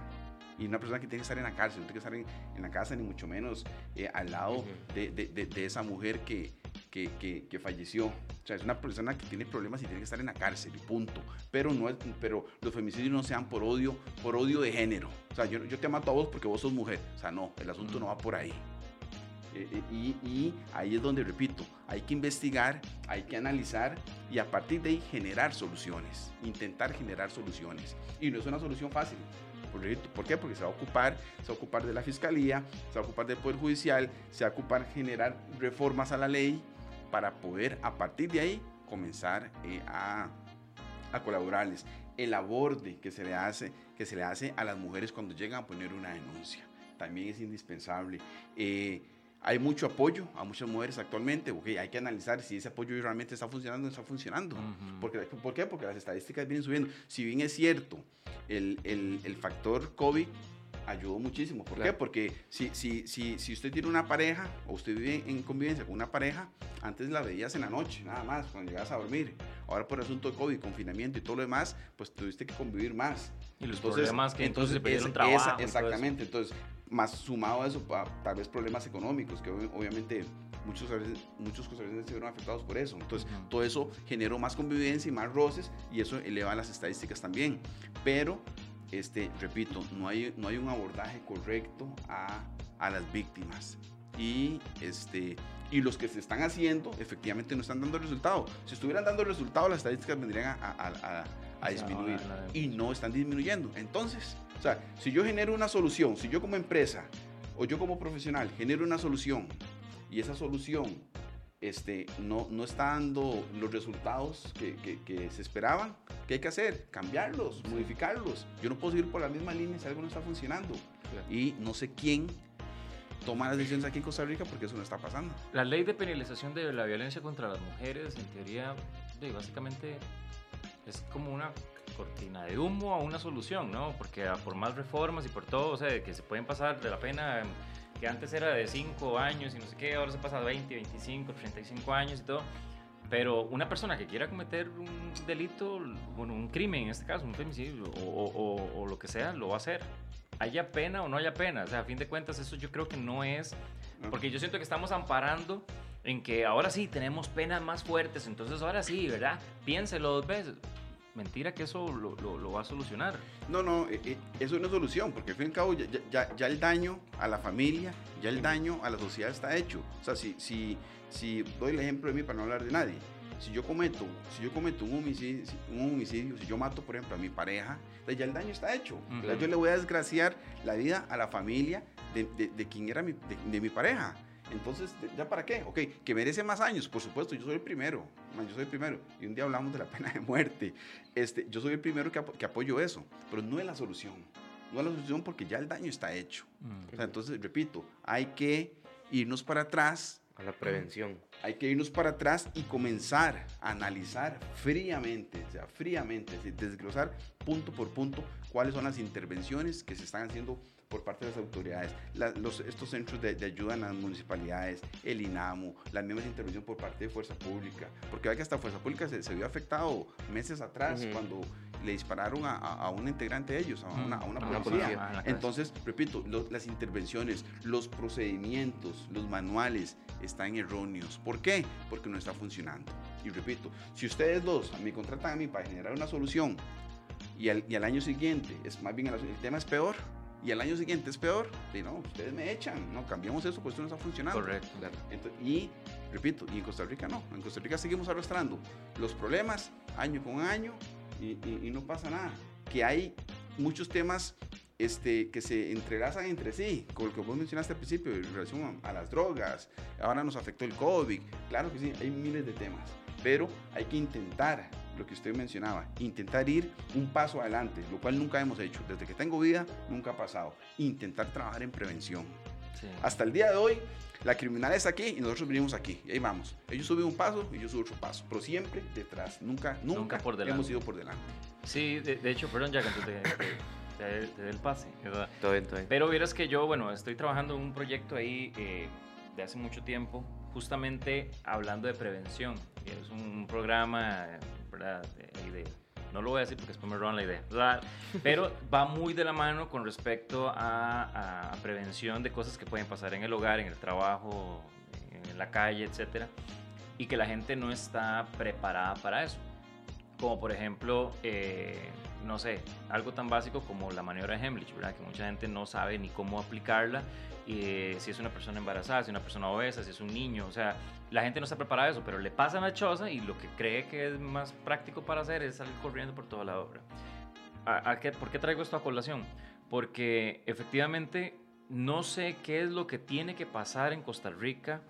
Y una persona que tiene que estar en la cárcel, no tiene que estar en, la casa, ni mucho menos eh, al lado de, de, de, esa mujer que, que, que, falleció. O sea, es una persona que tiene problemas y tiene que estar en la cárcel, y punto. Pero, no es, pero los femicidios no sean por odio, por odio de género. O sea, yo, yo te mato a vos porque vos sos mujer. O sea, no, el asunto no va por ahí. Eh, eh, y, y, ahí es donde, repito, hay que investigar, hay que analizar y a partir de ahí generar soluciones, intentar generar soluciones. Y no es una solución fácil. ¿Por qué? Porque se va a ocupar, se va a ocupar de la fiscalía, se va a ocupar del Poder Judicial, se va a ocupar generar reformas a la ley para poder a partir de ahí comenzar eh, a, a colaborarles. El aborde que se le hace, que se le hace a las mujeres cuando llegan a poner una denuncia también es indispensable. Eh, hay mucho apoyo a muchas mujeres actualmente. Okay, hay que analizar si ese apoyo realmente está funcionando o no está funcionando. porque, ¿Por qué? Porque las estadísticas vienen subiendo. Si bien es cierto, el, el, el factor COVID ayudó muchísimo. ¿Por qué? Porque si, si, si, si usted tiene una pareja o usted vive en convivencia con una pareja, antes la veías en la noche, nada más, cuando llegas a dormir. Ahora por asunto de COVID, confinamiento y todo lo demás, pues tuviste que convivir más. Y los entonces, problemas que entonces, entonces se trabajo. exactamente. Entonces, más sumado a eso, tal vez problemas económicos, que obviamente muchos, muchos costarricenses se vieron afectados por eso. Entonces, todo eso generó más convivencia y más roces y eso eleva las estadísticas también. Pero, este, repito, no hay, no hay un abordaje correcto a, a las víctimas. Y, este, y los que se están haciendo efectivamente no están dando resultado. Si estuvieran dando resultado, las estadísticas vendrían a, a, a disminuir. Y no están disminuyendo. Entonces, o sea, si yo genero una solución, si yo como empresa o yo como profesional genero una solución y esa solución este, no, no está dando los resultados que, que, se esperaban, ¿qué hay que hacer? Cambiarlos, modificarlos. Yo no puedo seguir por la misma línea si algo no está funcionando. Y no sé quién toma las decisiones aquí en Costa Rica porque eso no está pasando. La ley de penalización de la violencia contra las mujeres, en teoría, básicamente es como una cortina de humo a una solución, ¿no? Porque por más reformas y por todo, o sea, que se pueden pasar de la pena que antes era de 5 años y no sé qué, ahora se pasa a 20, 25, 35 años y todo. Pero una persona que quiera cometer un delito, bueno, un crimen en este caso, un femicidio o, o, lo que sea, lo va a hacer. Haya pena o no haya pena. O sea, a fin de cuentas, eso yo creo que no es. Porque yo siento que estamos amparando en que ahora sí tenemos penas más fuertes, entonces ahora sí, ¿verdad? Piénselo dos veces mentira que eso lo, lo, va a solucionar. No, no, eh, eh, eso no es solución, porque al fin y al cabo ya, ya, ya, el daño a la familia, ya el daño a la sociedad está hecho. O sea, si, si, si doy el ejemplo de mí para no hablar de nadie, si yo cometo, si yo cometo un homicidio, un homicidio si yo mato, por ejemplo, a mi pareja, ya el daño está hecho. Yo le voy a desgraciar la vida a la familia de, de, quien era mi, de mi pareja. Entonces, ¿ya para qué? Ok, que merece más años, por supuesto, yo soy el primero, yo soy el primero. Y un día hablamos de la pena de muerte. Este, yo soy el primero que, que apoyo eso, pero no es la solución. No es la solución porque ya el daño está hecho. Mm. entonces, repito, hay que irnos para atrás. A la prevención. Hay que irnos para atrás y comenzar a analizar fríamente, o sea, fríamente, desglosar punto por punto cuáles son las intervenciones que se están haciendo por parte de las autoridades, los, estos centros de, ayuda en las municipalidades, el INAMU, las mismas intervenciones por parte de Fuerza Pública, porque ve que hasta Fuerza Pública se, se vio afectado meses atrás cuando le dispararon a, a, un integrante de ellos, a una, a una policía. Entonces, repito, las intervenciones, los procedimientos, los manuales están erróneos. ¿Por qué? Porque no está funcionando. Y repito, si ustedes dos me contratan a mí para generar una solución y al, y al año siguiente, es más bien el, el tema es peor, y el año siguiente es peor, y no, ustedes me echan, no, cambiamos eso, pues esto no está funcionando. Correcto. y, repito, y en Costa Rica no, en Costa Rica seguimos arrastrando los problemas año con año y, no pasa nada. Que hay muchos temas este, que se entrelazan entre sí, con lo que vos mencionaste al principio, en relación a, a las drogas, ahora nos afectó el COVID, claro que sí, hay miles de temas, pero hay que intentar lo que usted mencionaba, intentar ir un paso adelante, lo cual nunca hemos hecho. Desde que tengo vida, nunca ha pasado. Intentar trabajar en prevención. Hasta el día de hoy, la criminal está aquí y nosotros venimos aquí. Y ahí vamos. Ellos suben un paso y yo subo otro paso. Pero siempre detrás. Nunca, nunca, por delante. hemos ido por delante. Sí, de, hecho, perdón, ya que te, te, dé el pase. Todo bien, todo bien. Pero vieras que yo, bueno, estoy trabajando en un proyecto ahí eh, de hace mucho tiempo, justamente hablando de prevención. Es un programa no lo voy a decir porque después me roban la idea. Pero va muy de la mano con respecto a, prevención de cosas que pueden pasar en el hogar, en el trabajo, en la calle, etc. Y que la gente no está preparada para eso. Como por ejemplo, eh, no sé, algo tan básico como la maniobra de Hemlich, ¿verdad? Que mucha gente no sabe ni cómo aplicarla, eh, si es una persona embarazada, si es una persona obesa, si es un niño, o sea, la gente no está preparada para eso, pero le pasa la choza y lo que cree que es más práctico para hacer es salir corriendo por toda la obra. ¿A, qué, ¿Por qué traigo esto a colación? Porque efectivamente no sé qué es lo que tiene que pasar en Costa Rica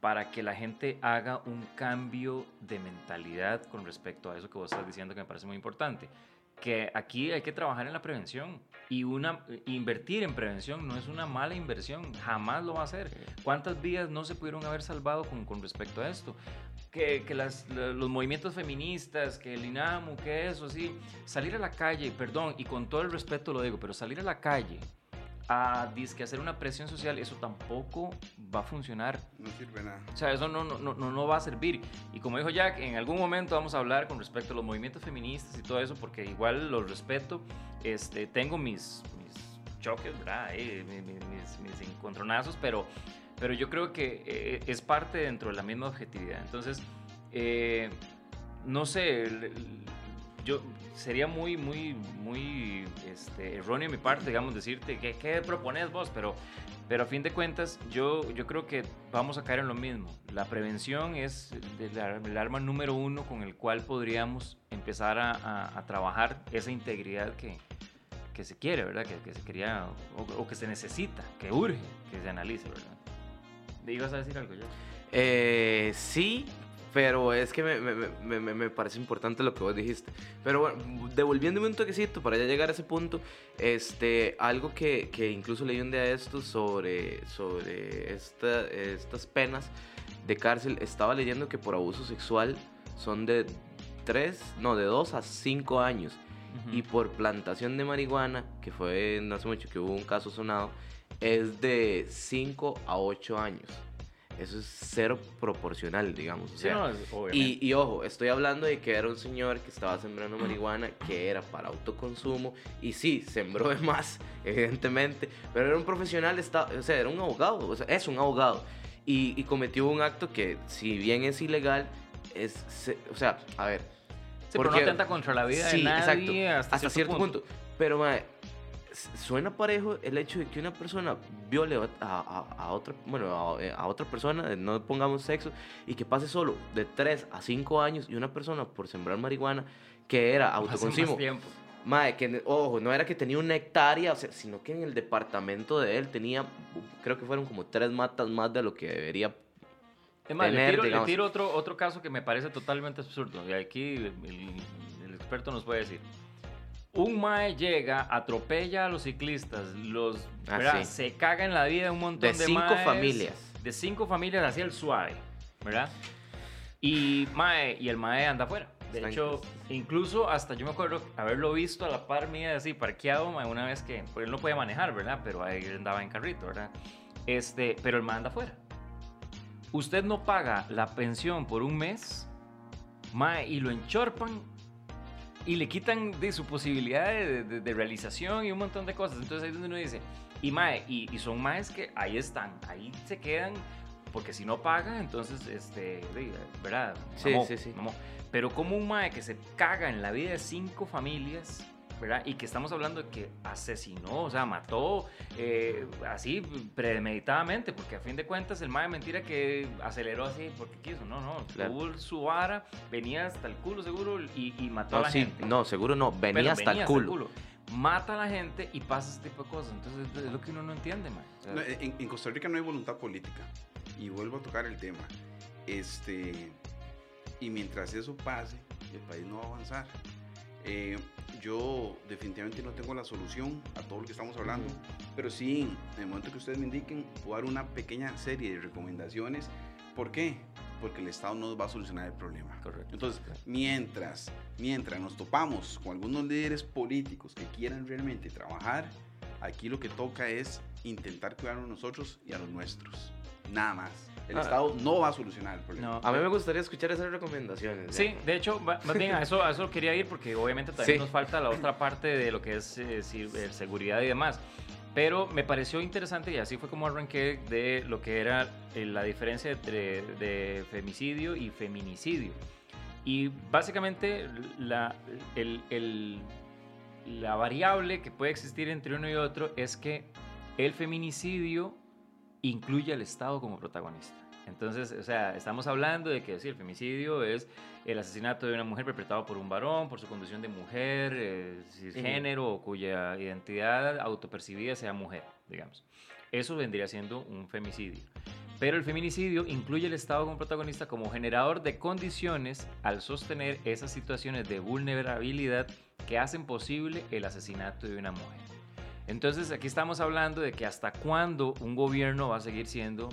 para que la gente haga un cambio de mentalidad con respecto a eso que vos estás diciendo que me parece muy importante que aquí hay que trabajar en la prevención y una invertir en prevención no es una mala inversión, jamás lo va a hacer. ¿Cuántas vidas no se pudieron haber salvado con, con respecto a esto? Que, que las, los movimientos feministas, que el INAMU, que eso, sí, salir a la calle, perdón, y con todo el respeto lo digo, pero salir a la calle a que hacer una presión social, eso tampoco va a funcionar. No sirve nada. O sea, eso no, no, no, no va a servir. Y como dijo Jack, en algún momento vamos a hablar con respecto a los movimientos feministas y todo eso, porque igual los respeto. Este, tengo mis, mis choques, ¿verdad? Eh, mis, mis, encontronazos, pero, pero yo creo que eh, es parte dentro de la misma objetividad. Entonces, eh, no sé, yo sería muy, muy, muy este, erróneo de mi parte, digamos, decirte qué, qué propones vos, pero, pero a fin de cuentas yo, yo creo que vamos a caer en lo mismo. La prevención es el, arma número uno con el cual podríamos empezar a, a, trabajar esa integridad que, que, se quiere, ¿verdad? Que, que se quería o, o, que se necesita, que urge que se analice, ¿verdad? ¿Ibas a decir algo yo? Eh, sí, pero es que me, me, me, me, parece importante lo que vos dijiste. Pero bueno, devolviéndome un toquecito para ya llegar a ese punto, este, algo que, que incluso leí un día de esto sobre, sobre esta, estas penas de cárcel, estaba leyendo que por abuso sexual son de 3, no, de 2 a 5 años. Y por plantación de marihuana, que fue no hace mucho que hubo un caso sonado, es de 5 a 8 años eso es cero proporcional, digamos. y, y, ojo, estoy hablando de que era un señor que estaba sembrando marihuana que era para autoconsumo y sí, sembró de más, evidentemente, pero era un profesional, o sea, era un abogado, o sea, es un abogado y, cometió un acto que, si bien es ilegal, es, o sea, a ver. Sí, porque, pero no atenta contra la vida de nadie exacto, hasta, cierto, punto. Pero, madre, suena parejo el hecho de que una persona viole a, otra, bueno, a, eh, otra persona, no pongamos sexo, y que pase solo de 3 a 5 años y una persona por sembrar marihuana que era autoconsumo. Madre, que, ojo, no era que tenía una hectárea, o sea, sino que en el departamento de él tenía, creo que fueron como tres matas más de lo que debería es más, tener, le tiro, le tiro otro, otro caso que me parece totalmente absurdo. Y aquí el experto nos puede decir un mae llega, atropella a los ciclistas, los ah, se caga en la vida un montón de, de cinco familias. De cinco familias hacia el suave, ¿verdad? Y mae, y el mae anda afuera. De hecho, incluso hasta yo me acuerdo haberlo visto a la par mía así parqueado mae, una vez que pues él no puede manejar, ¿verdad? Pero ahí andaba en carrito, ¿verdad? Este, pero el mae anda afuera. Usted no paga la pensión por un mes, mae, y lo enchorpan y le quitan de su posibilidad de, realización y un montón de cosas. Entonces ahí es donde uno dice, y mae, y, son maes que ahí están, ahí se quedan, porque si no pagan, entonces, este, ¿verdad? Sí, sí, sí. Pero como un mae que se caga en la vida de cinco familias, ¿verdad? Y que estamos hablando de que asesinó, o sea, mató eh, así premeditadamente, porque a fin de cuentas el mae de mentira que aceleró así porque quiso, no, no, tuvo su vara, venía hasta el culo seguro y, mató a la gente. No, seguro no, venía, hasta, el culo. Mata a la gente y pasa este tipo de cosas. Entonces es lo que uno no entiende, mae. en, en Costa Rica no hay voluntad política. Y vuelvo a tocar el tema. Este, y mientras eso pase, el país no va a avanzar. Eh, yo definitivamente no tengo la solución a todo lo que estamos hablando, pero sí, en el momento que ustedes me indiquen, puedo dar una pequeña serie de recomendaciones. ¿Por qué? Porque el Estado no va a solucionar el problema. Correcto. Entonces, mientras, mientras nos topamos con algunos líderes políticos que quieran realmente trabajar, aquí lo que toca es intentar cuidarnos nosotros y a los nuestros. Nada más. El ah. Estado no va a solucionar el problema. a mí me gustaría escuchar esas recomendaciones. Sí, de hecho, más bien a eso, a eso quería ir porque obviamente también nos falta la otra parte de lo que es eh, eh, seguridad y demás. Pero me pareció interesante y así fue como arranqué de lo que era eh, la diferencia entre de femicidio y feminicidio. Y básicamente la, el, el, la variable que puede existir entre uno y otro es que el feminicidio incluye al Estado como protagonista. Entonces, o sea, estamos hablando de que el femicidio es el asesinato de una mujer perpetrado por un varón, por su condición de mujer, eh, género o cuya identidad autopercibida sea mujer, digamos. Eso vendría siendo un femicidio. Pero el feminicidio incluye al Estado como protagonista como generador de condiciones al sostener esas situaciones de vulnerabilidad que hacen posible el asesinato de una mujer. Entonces aquí estamos hablando de que hasta cuándo un gobierno va a seguir siendo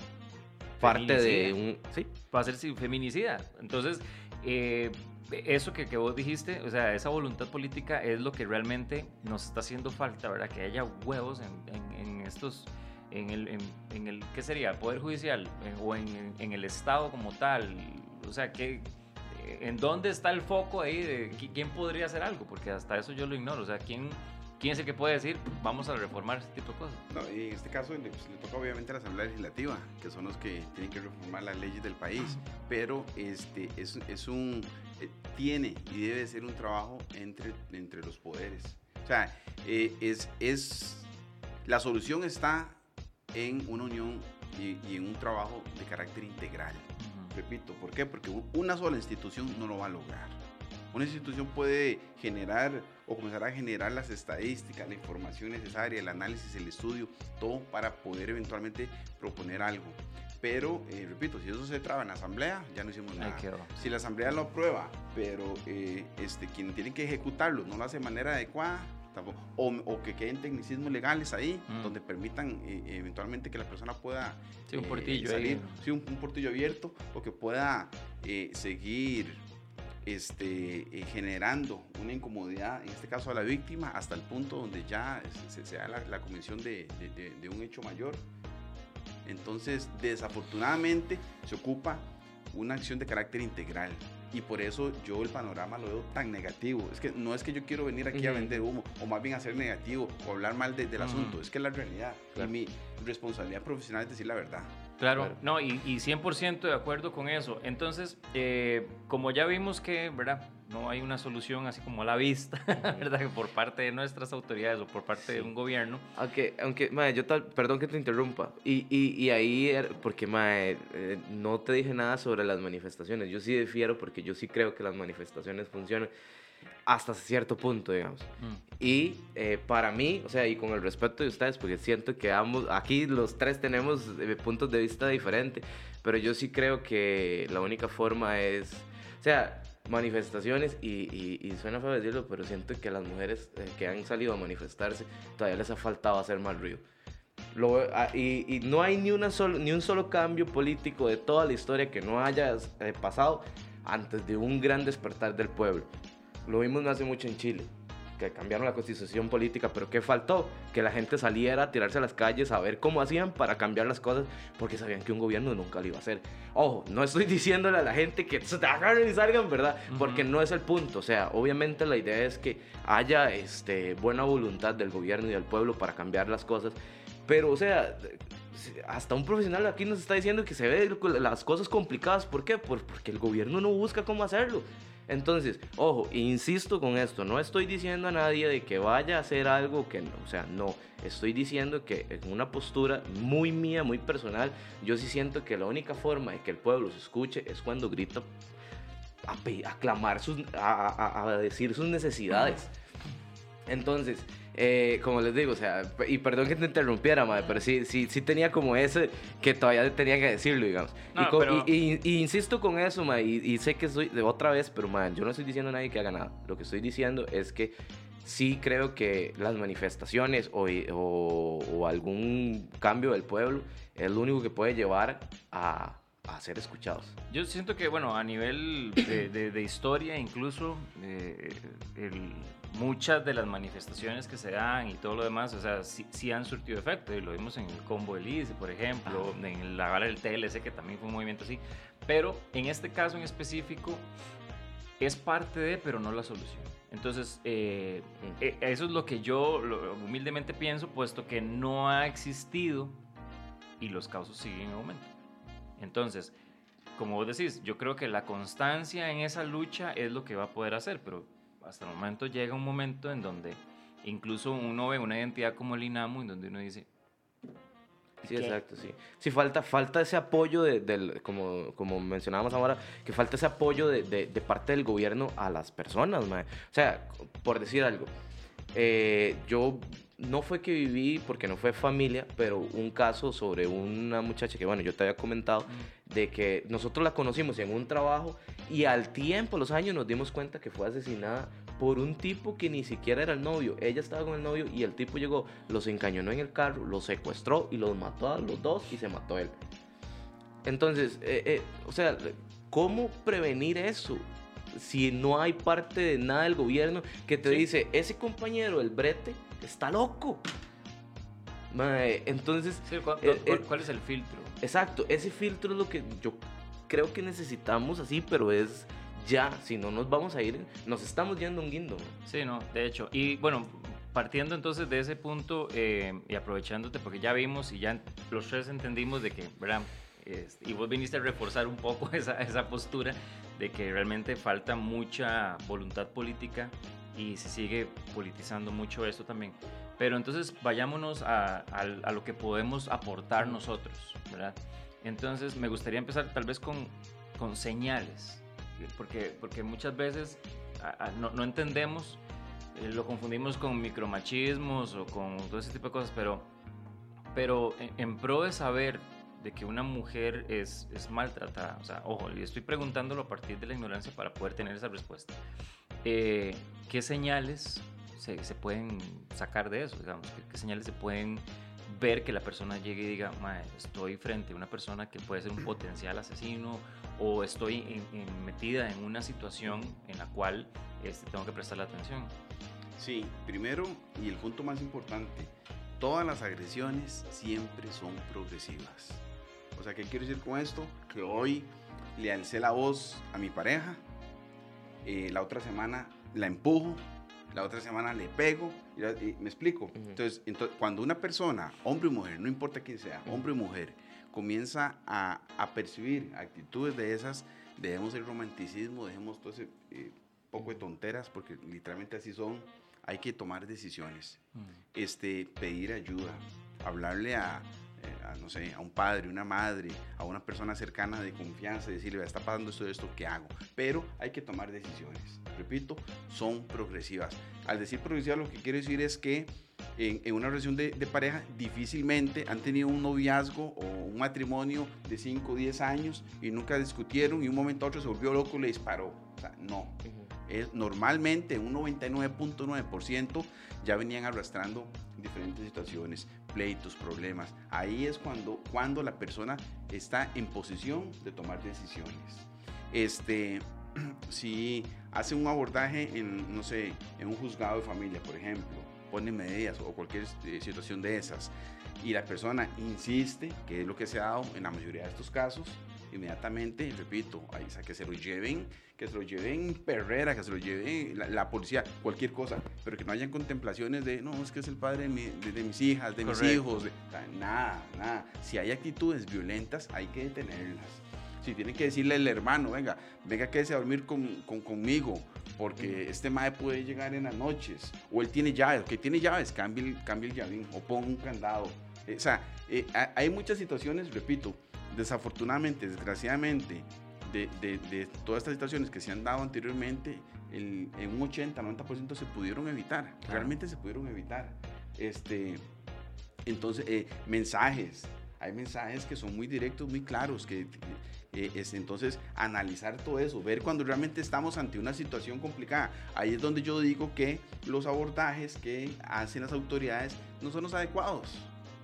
parte de un... Sí. Va a ser feminicida. Entonces, eh, eso que, que, vos dijiste, o sea, esa voluntad política es lo que realmente nos está haciendo falta, ¿verdad? Que haya huevos en, en, estos, en el, en, el, ¿qué sería? Poder judicial o en, el Estado como tal. O sea, que, ¿en dónde está el foco ahí de quién podría hacer algo? Porque hasta eso yo lo ignoro. O sea, ¿quién ¿Quién es el que puede decir, vamos a reformar este tipo de cosas? No, en este caso le, pues, toca obviamente a la Asamblea Legislativa, que son los que tienen que reformar las leyes del país, pero este, es, es un, eh, tiene y debe ser un trabajo entre, entre los poderes. O sea, eh, es, es, la solución está en una unión y, y, en un trabajo de carácter integral. Repito, ¿por qué? Porque una sola institución no lo va a lograr. Una institución puede generar o comenzar a generar las estadísticas, la información necesaria, el análisis, el estudio, todo para poder eventualmente proponer algo. Pero, eh, repito, si eso se traba en la asamblea, ya no hicimos nada. Si la asamblea lo aprueba, pero eh, este, quien tiene que ejecutarlo no lo hace de manera adecuada, tampoco, o, o que queden tecnicismos legales ahí, Mm. donde permitan eh, eventualmente que la persona pueda Sí, un eh, portillo salir, sí, un, un portillo abierto, o que pueda seguir este, eh, generando una incomodidad, en este caso a la víctima, hasta el punto donde ya se, se da la, la comisión de, de- de- de un hecho mayor. Entonces, desafortunadamente, se ocupa una acción de carácter integral. Y por eso yo el panorama lo veo tan negativo. Es que no es que yo quiero venir aquí a Ujú. vender humo, o más bien a ser negativo, o hablar mal de- del Ujú. asunto. Es que es la realidad. Claro. Y mi responsabilidad profesional es decir la verdad. Claro, Claro. no, y, y 100% de acuerdo con eso. Entonces, eh, como ya vimos que, ¿verdad? No hay una solución así como a la vista, ¿verdad? Que Por parte de nuestras autoridades o por parte de Sí. un gobierno. Aunque, aunque, mae, yo tal, perdón que te interrumpa. Y, y, y ahí, er- porque, mae, eh, no te dije nada sobre las manifestaciones. Yo sí difiero porque yo sí creo que las manifestaciones funcionan hasta cierto punto, digamos. Y eh, para mí, o sea, y con el respeto de ustedes, porque siento que ambos, aquí los tres tenemos eh, puntos de vista diferentes, pero yo sí creo que la única forma es, o sea, manifestaciones, y, y, y suena feo decirlo, pero siento que a las mujeres eh, que han salido a manifestarse todavía les ha faltado hacer más ruido. Lo- ah, y, y no hay ni, una solo, ni un solo cambio político de toda la historia que no haya eh, pasado antes de un gran despertar del pueblo. Lo vimos no hace mucho en Chile, que cambiaron la constitución política, pero ¿qué faltó? Que la gente saliera a tirarse a las calles a ver cómo hacían para cambiar las cosas, porque sabían que un gobierno nunca lo iba a hacer. Ojo, no estoy diciéndole a la gente que se agarren y salgan, ¿verdad? Porque Ujú. no es el punto. O sea, obviamente la idea es que haya este, buena voluntad del gobierno y del pueblo para cambiar las cosas. Pero, o sea, hasta un profesional aquí nos está diciendo que se ve las cosas complicadas. ¿Por qué? Por- porque el gobierno no busca cómo hacerlo. Entonces, ojo, insisto con esto, no estoy diciendo a nadie de que vaya a hacer algo que no, o sea, no, estoy diciendo que en una postura muy mía, muy personal, yo sí siento que la única forma de que el pueblo se escuche es cuando grita a, pe- a clamar, sus, a decir sus necesidades. Entonces, eh, como les digo, o sea, y perdón que te interrumpiera, madre, pero sí, sí, sí tenía como ese que todavía tenía que decirlo, digamos. y, No, co- pero- y- y- y insisto con eso, madre, y, y sé que soy de otra vez, pero madre, yo no estoy diciendo a nadie que haga nada. Lo que estoy diciendo es que sí creo que las manifestaciones o, o- o algún cambio del pueblo es lo único que puede llevar a, a ser escuchados. Yo siento que, bueno, a nivel de, de- de historia, incluso eh, el- muchas de las manifestaciones que se dan y todo lo demás, o sea, sí, sí han surtido efecto. Y lo vimos en el combo del ICE, por ejemplo, en la bala del TLC, que también fue un movimiento así. Pero en este caso en específico, es parte de, pero no la solución. Entonces, eh, eh, eso es lo que yo lo- humildemente pienso, puesto que no ha existido y los casos siguen en aumento. Entonces, como vos decís, yo creo que la constancia en esa lucha es lo que va a poder hacer, pero hasta el momento llega un momento en donde incluso uno ve una identidad como el INAMU, en donde uno dice, Sí, ¿Qué? exacto, sí. Sí, falta, falta ese apoyo, de, del, como, como mencionábamos ahora, que falta ese apoyo de, de- de parte del gobierno a las personas, mae. O sea, por decir algo, eh, yo no fue que viví, porque no fue familia, pero un caso sobre una muchacha que, bueno, yo te había comentado, de que nosotros la conocimos en un trabajo y al tiempo, los años, nos dimos cuenta que fue asesinada por un tipo que ni siquiera era el novio. Ella estaba con el novio y el tipo llegó, los encañonó en el carro, los secuestró y los mató a los dos y se mató él. Entonces, eh, eh, o sea, ¿cómo prevenir eso? Si no hay parte de nada del gobierno que te Sí. dice, ese compañero, el brete, está loco. Mae, entonces, Sí, ¿cuál, Eh, cuál- eh, cuál es el filtro? Exacto, ese filtro es lo que yo creo que necesitamos así, pero es ya, si no nos vamos a ir, nos estamos yendo un guindo. Sí, no, de hecho. Y bueno, partiendo entonces de ese punto eh, y aprovechándote, porque ya vimos y ya los tres entendimos de que, ¿verdad? Este, y vos viniste a reforzar un poco esa, esa postura de que realmente falta mucha voluntad política y se sigue politizando mucho esto también. Pero entonces vayámonos a, a- a lo que podemos aportar nosotros, ¿verdad? Entonces me gustaría empezar tal vez con, con señales, porque, porque muchas veces a- no, no entendemos, eh, lo confundimos con micromachismos o con todo ese tipo de cosas, pero, pero en, en pro de saber de que una mujer es, es maltratada? O sea, ojo, y estoy preguntándolo a partir de la ignorancia para poder tener esa respuesta. Eh, ¿Qué señales se, se, pueden sacar de eso? Digamos? ¿Qué, señales se pueden ver que la persona llegue y diga, estoy frente a una persona que puede ser un potencial asesino o estoy metida en una situación en la cual este, tengo que prestarle atención? Sí, primero y el punto más importante, todas las agresiones siempre son progresivas. O sea, ¿qué quiero decir con esto? Que hoy le alcé la voz a mi pareja, eh, la otra semana la empujo, la otra semana le pego, y, me explico. entonces, entonces, cuando una persona, hombre o mujer, no importa quién sea, hombre o mujer, comienza a, a, percibir actitudes de esas, dejemos el romanticismo, dejemos todo ese eh, poco de tonteras, porque literalmente así son, hay que tomar decisiones, este, pedir ayuda, hablarle a, eh, no sé, a un padre, una madre, a una persona cercana de confianza y decirle, está pasando esto, esto, ¿qué hago? Pero hay que tomar decisiones. Repito, son progresivas. Al decir progresivas, lo que quiero decir es que en, una relación de, de, pareja difícilmente han tenido un noviazgo o un matrimonio de 5 o 10 años y nunca discutieron y un momento a otro se volvió loco y le disparó. O sea, no es, normalmente un 99.9% ya venían arrastrando diferentes situaciones, pleitos, problemas. Ahí es cuando, cuando la persona está en posición de tomar decisiones. Este, si hace un abordaje en, no sé, en un juzgado de familia, por ejemplo, pone medidas o cualquier eh, situación de esas, y la persona insiste, que es lo que se ha dado en la mayoría de estos casos, inmediatamente, repito, ahí, o sea, que se lo lleven, que se lo lleven perrera, que se lo lleven la, policía, cualquier cosa, pero que no hayan contemplaciones de, no, es que es el padre de, mis hijas, de mis hijos, nada, nada. Si hay actitudes violentas, hay que detenerlas. Si tienen que decirle al hermano, venga, venga, quédese a dormir con, conmigo, porque este madre puede llegar en las noches, o él tiene llaves, que tiene llaves, cambie, el llavín, o ponga un candado. Eh, o sea, eh, hay muchas situaciones, repito, desafortunadamente, desgraciadamente, de, de, todas estas situaciones que se han dado anteriormente, en un 80, 90% se pudieron evitar, realmente se pudieron evitar. Este, entonces, eh, mensajes, hay mensajes que son muy directos, muy claros, que eh, es, entonces analizar todo eso, ver cuando realmente estamos ante una situación complicada. Ahí es donde yo digo que los abordajes que hacen las autoridades no son los adecuados.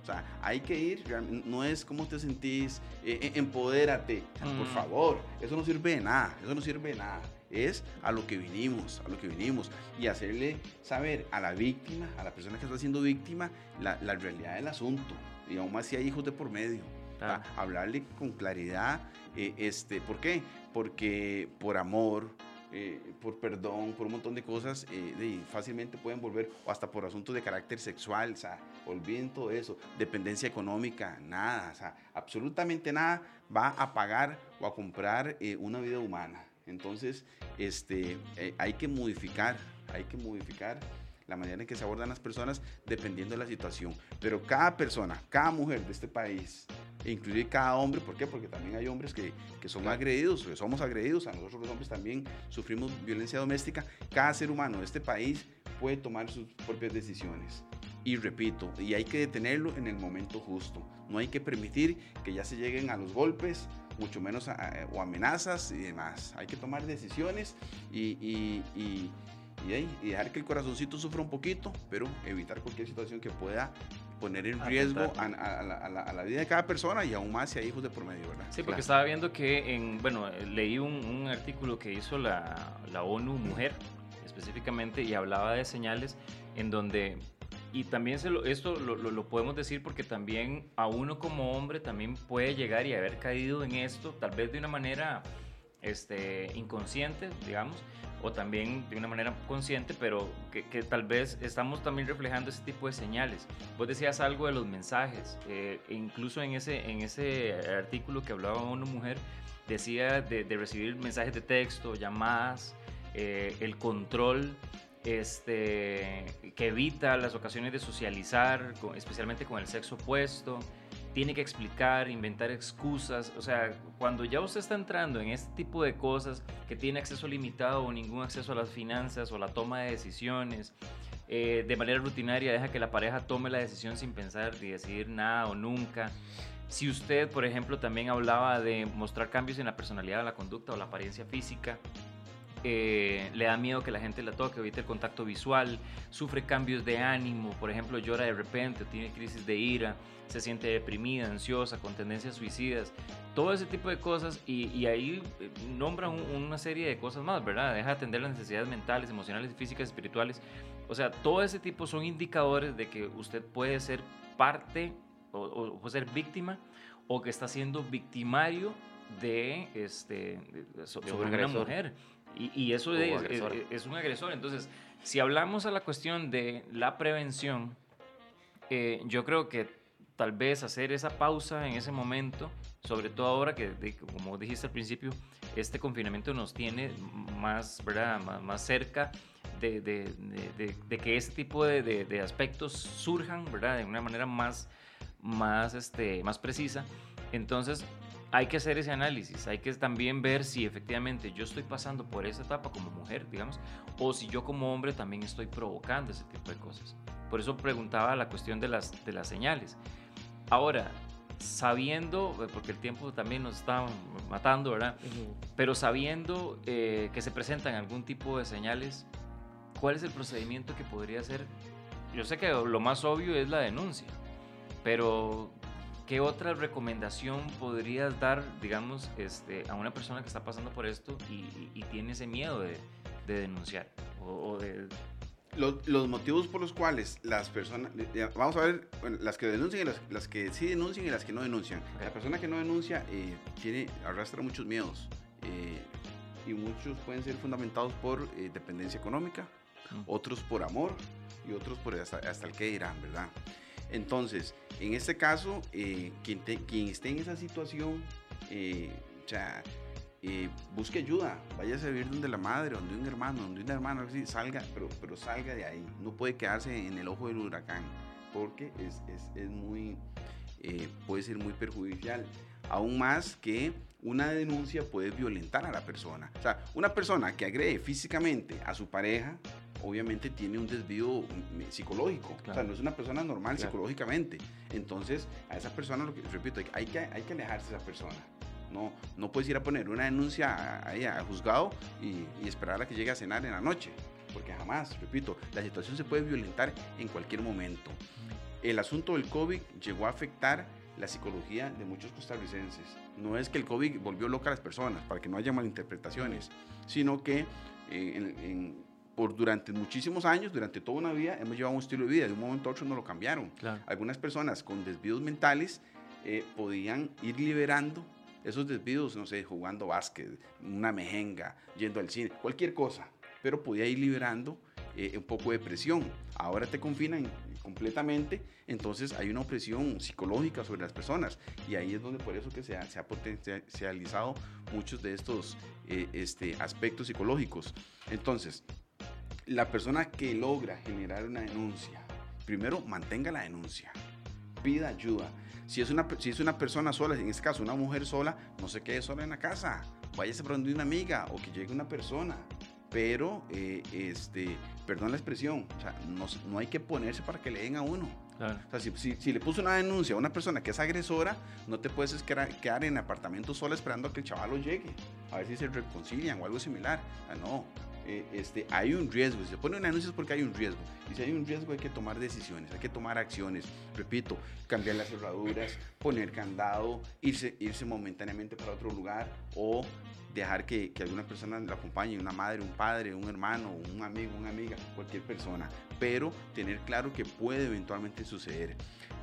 O sea, hay que ir, no es cómo te sentís, eh, eh, empodérate, por mm. favor, eso no sirve de nada, eso no sirve de nada. Es a lo que vinimos, a lo que vinimos. Y hacerle saber a la víctima, a la persona que está siendo víctima, la, realidad del asunto. Y aún más si hay hijos de por medio. Hablarle con claridad. Eh, este, ¿Por qué? Porque por amor, eh, por perdón, por un montón de cosas, eh, fácilmente pueden volver, o hasta por asuntos de carácter sexual, o sea, olviden todo eso, dependencia económica, nada, o sea, absolutamente nada va a pagar o a comprar eh, una vida humana. Entonces, este, hay que modificar, hay que modificar la manera en que se abordan las personas dependiendo de la situación. Pero cada persona, cada mujer de este país, e inclusive cada hombre, ¿por qué? Porque también hay hombres que, que son agredidos, que somos agredidos, a nosotros los hombres también sufrimos violencia doméstica. Cada ser humano de este país puede tomar sus propias decisiones. Y repito, y hay que detenerlo en el momento justo. No hay que permitir que ya se lleguen a los golpes, mucho menos a, o amenazas y demás. Hay que tomar decisiones y, y, y y, dejar que el corazoncito sufra un poquito, pero evitar cualquier situación que pueda poner en riesgo a, la, vida de cada persona y aún más si hay hijos de por medio, ¿verdad? Sí, porque estaba viendo que, en, bueno, leí un, artículo que hizo la, ONU Mujer específicamente y hablaba de señales en donde y también se lo, esto lo, lo, podemos decir porque también a uno como hombre también puede llegar y haber caído en esto, tal vez de una manera este, inconsciente, digamos, o también de una manera consciente, pero que, tal vez estamos también reflejando ese tipo de señales. Vos decías algo de los mensajes, eh, e incluso en ese, en ese artículo que hablaba una mujer, decía de, recibir mensajes de texto, llamadas, eh, el control este, que evita las ocasiones de socializar, especialmente con el sexo opuesto tiene que explicar, inventar excusas. O sea, cuando ya usted está entrando en este tipo de cosas, que tiene acceso limitado o ningún acceso a las finanzas o la toma de decisiones, eh, de manera rutinaria deja que la pareja tome la decisión sin pensar y decidir nada o nunca. Si usted, por ejemplo, también hablaba de mostrar cambios en la personalidad, la conducta o la apariencia física, eh, le da miedo que la gente la toque, evite el contacto visual, sufre cambios de ánimo, por ejemplo, llora de repente, tiene crisis de ira, se siente deprimida, ansiosa, con tendencias suicidas, todo ese tipo de cosas y, ahí eh, nombra una serie de cosas más, ¿verdad? Deja de atender las necesidades mentales, emocionales, físicas, espirituales. O sea, todo ese tipo son indicadores de que usted puede ser parte o, puede ser víctima o que está siendo victimario de, este, sobre una mujer. Y, eso es, es, un agresor. Entonces, si hablamos a la cuestión de la prevención, eh, yo creo que tal vez hacer esa pausa en ese momento, sobre todo ahora que, como dijiste al principio, este confinamiento nos tiene más, ¿verdad? más, cerca de, de, de, que este tipo de, aspectos surjan ¿verdad? de una manera más, más, este, más precisa. Entonces, hay que hacer ese análisis, hay que también ver si efectivamente yo estoy pasando por esa etapa como mujer, digamos, o si yo como hombre también estoy provocando ese tipo de cosas. Por eso preguntaba la cuestión de las, de las señales. Ahora, sabiendo, eh, porque el tiempo también nos está matando, ¿verdad? Pero sabiendo eh, que se presentan algún tipo de señales, ¿cuál es el procedimiento que podría ser? Yo sé que lo más obvio es la denuncia, pero ¿Qué otra recomendación podrías dar, digamos, este, a una persona que está pasando por esto y, tiene ese miedo de, denunciar? O, de... Los, motivos por los cuales las personas, vamos a ver, las que denuncian y las, que sí denuncian y las que no denuncian. La persona que no denuncia eh, tiene, arrastra muchos miedos eh, y muchos pueden ser fundamentados por eh, dependencia económica, otros por amor y otros por hasta, hasta el que dirán, ¿verdad? Entonces, en este caso, eh, quien, quien, esté en esa situación, eh, eh, busque ayuda, vaya a vivir donde la madre, donde un hermano, donde una hermana, así, salga, pero, salga de ahí. No puede quedarse en el ojo del huracán, porque es, es, muy, puede ser muy perjudicial. Aún más que una denuncia puede violentar a la persona. O sea, una persona que agrede físicamente a su pareja, obviamente tiene un desvío mm, psicológico. O sea, no es una persona normal psicológicamente. Entonces, a esa persona, lo que, repito, hay que, hay que alejarse de esa persona. No, no puedes ir a poner una denuncia ahí al juzgado y, y, esperar a que llegue a cenar en la noche. Porque jamás, repito, la situación se puede violentar en cualquier momento. El asunto del COVID llegó a afectar la psicología de muchos costarricenses. No es que el COVID volvió loca a las personas, para que no haya malinterpretaciones, sino que eh, en, por durante muchísimos años, durante toda una vida, hemos llevado un estilo de vida. De un momento a otro no lo cambiaron. Algunas personas con desvíos mentales eh, podían ir liberando esos desvíos, no sé, jugando básquet, una mejenga, yendo al cine, cualquier cosa. Pero podía ir liberando eh, un poco de presión. Ahora te confinan completamente, entonces hay una opresión psicológica sobre las personas y ahí es donde por eso que se ha, se ha potencializado muchos de estos eh, este, aspectos psicológicos. Entonces, la persona que logra generar una denuncia, primero mantenga la denuncia, pida ayuda. Si es, una, si es una persona sola, en este caso una mujer sola, no se quede sola en la casa. Váyase a donde una amiga o que llegue una persona. Pero, eh, este, perdón la expresión, o sea, no, no, hay que ponerse para que le den a uno. O sea, si, si, le puso una denuncia a una persona que es agresora, no te puedes quedar, quedar en el apartamento sola esperando a que el chaval llegue, a ver si se reconcilian o algo similar. O sea, no, eh, este, hay un riesgo. Si se pone un anuncio es porque hay un riesgo. Y si hay un riesgo hay que tomar decisiones, hay que tomar acciones. Repito, cambiar las cerraduras, poner candado, irse, irse momentáneamente para otro lugar o dejar que, que alguna persona la acompañe, una madre, un padre, un hermano, un amigo, una amiga, cualquier persona. Pero tener claro que puede eventualmente suceder.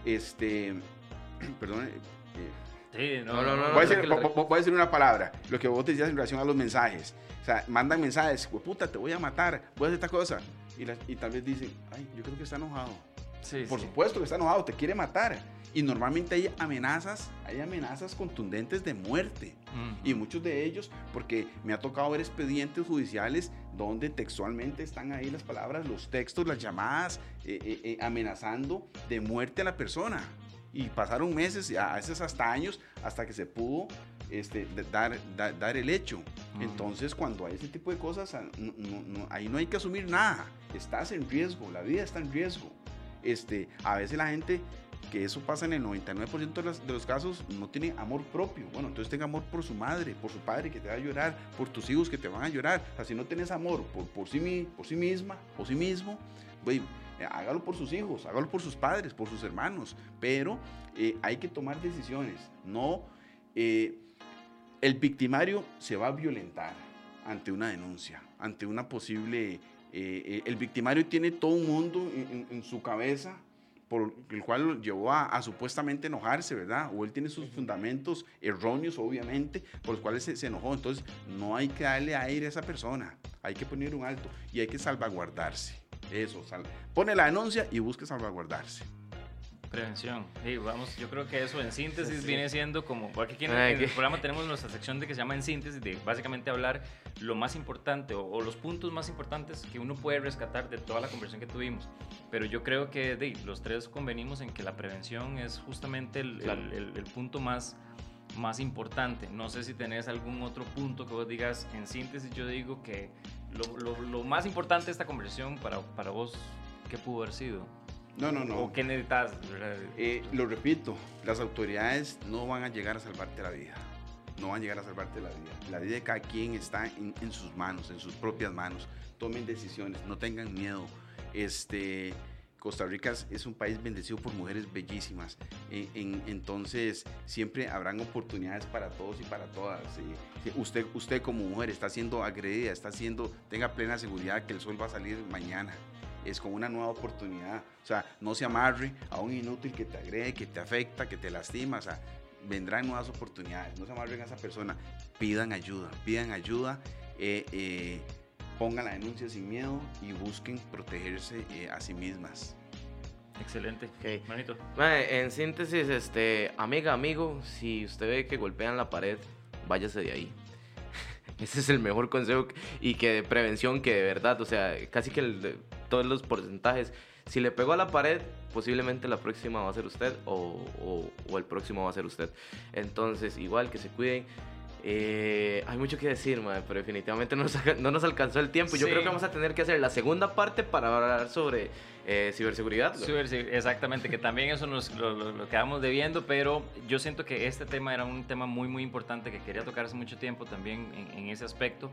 Este, perdón. Eh, Sí, no, no, no. Voy, a decir, una palabra. Lo que vos decías en relación a los mensajes. O sea, mandan mensajes, puta, te voy a matar, voy a hacer esta cosa. Y, y tal vez dicen, ay, yo creo que está enojado. Sí, Por supuesto que está enojado, te quiere matar. Y normalmente hay amenazas, hay amenazas contundentes de muerte. Y muchos de ellos, porque me ha tocado ver expedientes judiciales donde textualmente están ahí las palabras, los textos, las llamadas, eh, eh, eh, amenazando de muerte a la persona y pasaron meses, a veces hasta años, hasta que se pudo este, dar, dar el hecho. Entonces, cuando hay ese tipo de cosas, ah, ahí no hay que asumir nada. Estás en riesgo, la vida está en riesgo. Este, a veces la gente que eso pasa en el 99% de los, de los, casos, no tiene amor propio. Bueno, entonces tenga amor por su madre, por su padre que te va a llorar, por tus hijos que te van a llorar. O sea, si no tienes amor por, por, sí, por sí misma, por sí mismo, eh, hágalo por sus hijos, hágalo por sus padres, por sus hermanos. Pero eh, hay que tomar decisiones. No, eh, el victimario se va a violentar ante una denuncia, ante una posible... el victimario tiene todo un mundo en su cabeza por el cual llevó a, supuestamente enojarse, ¿verdad? O él tiene sus fundamentos erróneos, obviamente, por los cuales se, enojó. Entonces, no hay que darle aire a esa persona, hay que poner un alto y hay que salvaguardarse. Eso, pone la denuncia y busque salvaguardarse. Prevención. Sí, vamos, yo creo que eso en síntesis viene siendo como, porque aquí en, el programa tenemos nuestra sección de que se llama en síntesis, de básicamente hablar lo más importante o, los puntos más importantes que uno puede rescatar de toda la conversación que tuvimos. Pero yo creo que de, los tres convenimos en que la prevención es justamente el, el, punto más, más importante. No sé si tenés algún otro punto que vos digas en síntesis, yo digo que lo, lo, lo más importante de esta conversación para, para vos, ¿qué pudo haber sido? No, no, no. ¿O qué necesitas? Eh, lo repito, las autoridades no van a llegar a salvarte la vida. No van a llegar a salvarte la vida. La vida de cada quien está en, sus manos, en sus propias manos. Tomen decisiones, no tengan miedo. Este, Costa Rica es un país bendecido por mujeres bellísimas. E, entonces, siempre habrán oportunidades para todos y para todas. usted, usted como mujer está siendo agredida, está siendo, tenga plena seguridad que el sol va a salir mañana es como una nueva oportunidad. O sea, no se amarre a un inútil que te agrede, que te afecta, que te lastima. O sea, vendrán nuevas oportunidades. No se amarren a esa persona. Pidan ayuda, pidan ayuda. Eh, eh, pongan la denuncia sin miedo y busquen protegerse eh, a sí mismas. Excelente. Okay. Manito. en síntesis, este, amiga, amigo, si usted ve que golpean la pared, váyase de ahí. Ese es el mejor consejo y que de prevención que de verdad, o sea, casi que el, todos los porcentajes. Si le pegó a la pared, posiblemente la próxima va a ser usted o, o, el próximo va a ser usted. Entonces, igual que se cuiden. Eh, hay mucho que decir, madre, pero definitivamente no nos, no nos alcanzó el tiempo. Yo creo que vamos a tener que hacer la segunda parte para hablar sobre eh, ciberseguridad. exactamente, que también eso nos lo, lo, quedamos debiendo, pero yo siento que este tema era un tema muy, muy importante que quería tocar hace mucho tiempo también en, ese aspecto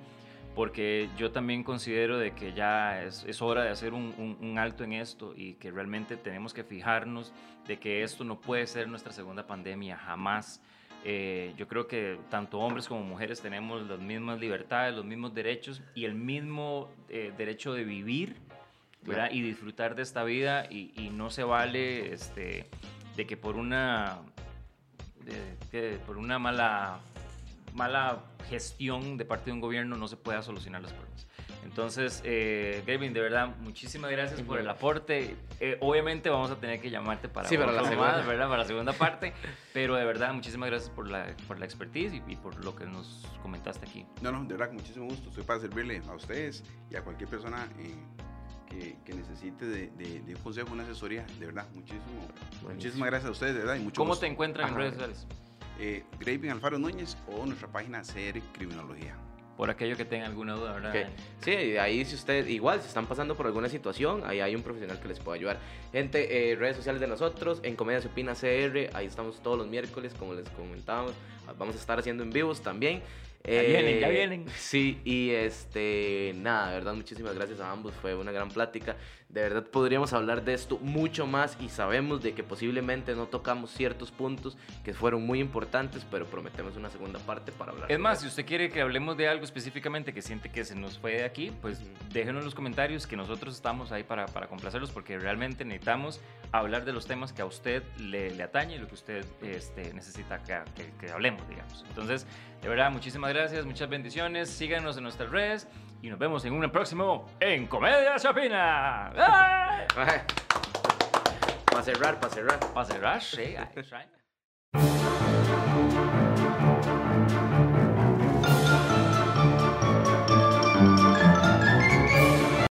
porque yo también considero de que ya es, hora de hacer un, un, alto en esto y que realmente tenemos que fijarnos de que esto no puede ser nuestra segunda pandemia, jamás. Eh, yo creo que tanto hombres como mujeres tenemos las mismas libertades, los mismos derechos y el mismo eh, derecho de vivir ¿verdad? y disfrutar de esta vida y, y, no se vale este, de que por una, de, por una mala, mala gestión de parte de un gobierno no se pueda solucionar los problemas. Entonces, eh, Gavin, de verdad, muchísimas gracias por el aporte. Eh, obviamente vamos a tener que llamarte para, sí, para, la, segunda. ¿verdad? para la segunda parte, pero de verdad, muchísimas gracias por la, por la expertise y, por lo que nos comentaste aquí. No, no, de verdad, muchísimo gusto. Estoy para servirle a ustedes y a cualquier persona eh, que, que, necesite de, de, un consejo, una asesoría. De verdad, muchísimo, muchísimas gracias a ustedes, de verdad. Y mucho ¿Cómo te encuentran en redes sociales? eh, Graving Alfaro Núñez o nuestra página CR Criminología. Por aquello que tenga alguna duda, ¿verdad? Sí, ahí si usted, igual, si están pasando por alguna situación, ahí hay un profesional que les puede ayudar. Gente, eh, redes sociales de nosotros, en Comedia Se Opina CR, ahí estamos todos los miércoles, como les comentábamos. Vamos a estar haciendo en vivos también. Ya vienen, ya eh, vienen. Sí, y este, nada, de verdad, muchísimas gracias a ambos, fue una gran plática. De verdad podríamos hablar de esto mucho más y sabemos de que posiblemente no tocamos ciertos puntos que fueron muy importantes, pero prometemos una segunda parte para hablar. Es más, si usted quiere que hablemos de algo específicamente que siente que se nos fue de aquí, pues déjenos en los comentarios que nosotros estamos ahí para, para complacerlos porque realmente necesitamos hablar de los temas que a usted le, le atañe y lo que usted este, necesita que, que hablemos, digamos. Entonces, de verdad, muchísimas gracias, muchas bendiciones, síganos en nuestras redes y nos vemos en un próximo En Comedia Chapina. Para cerrar, para cerrar. Para cerrar, sí.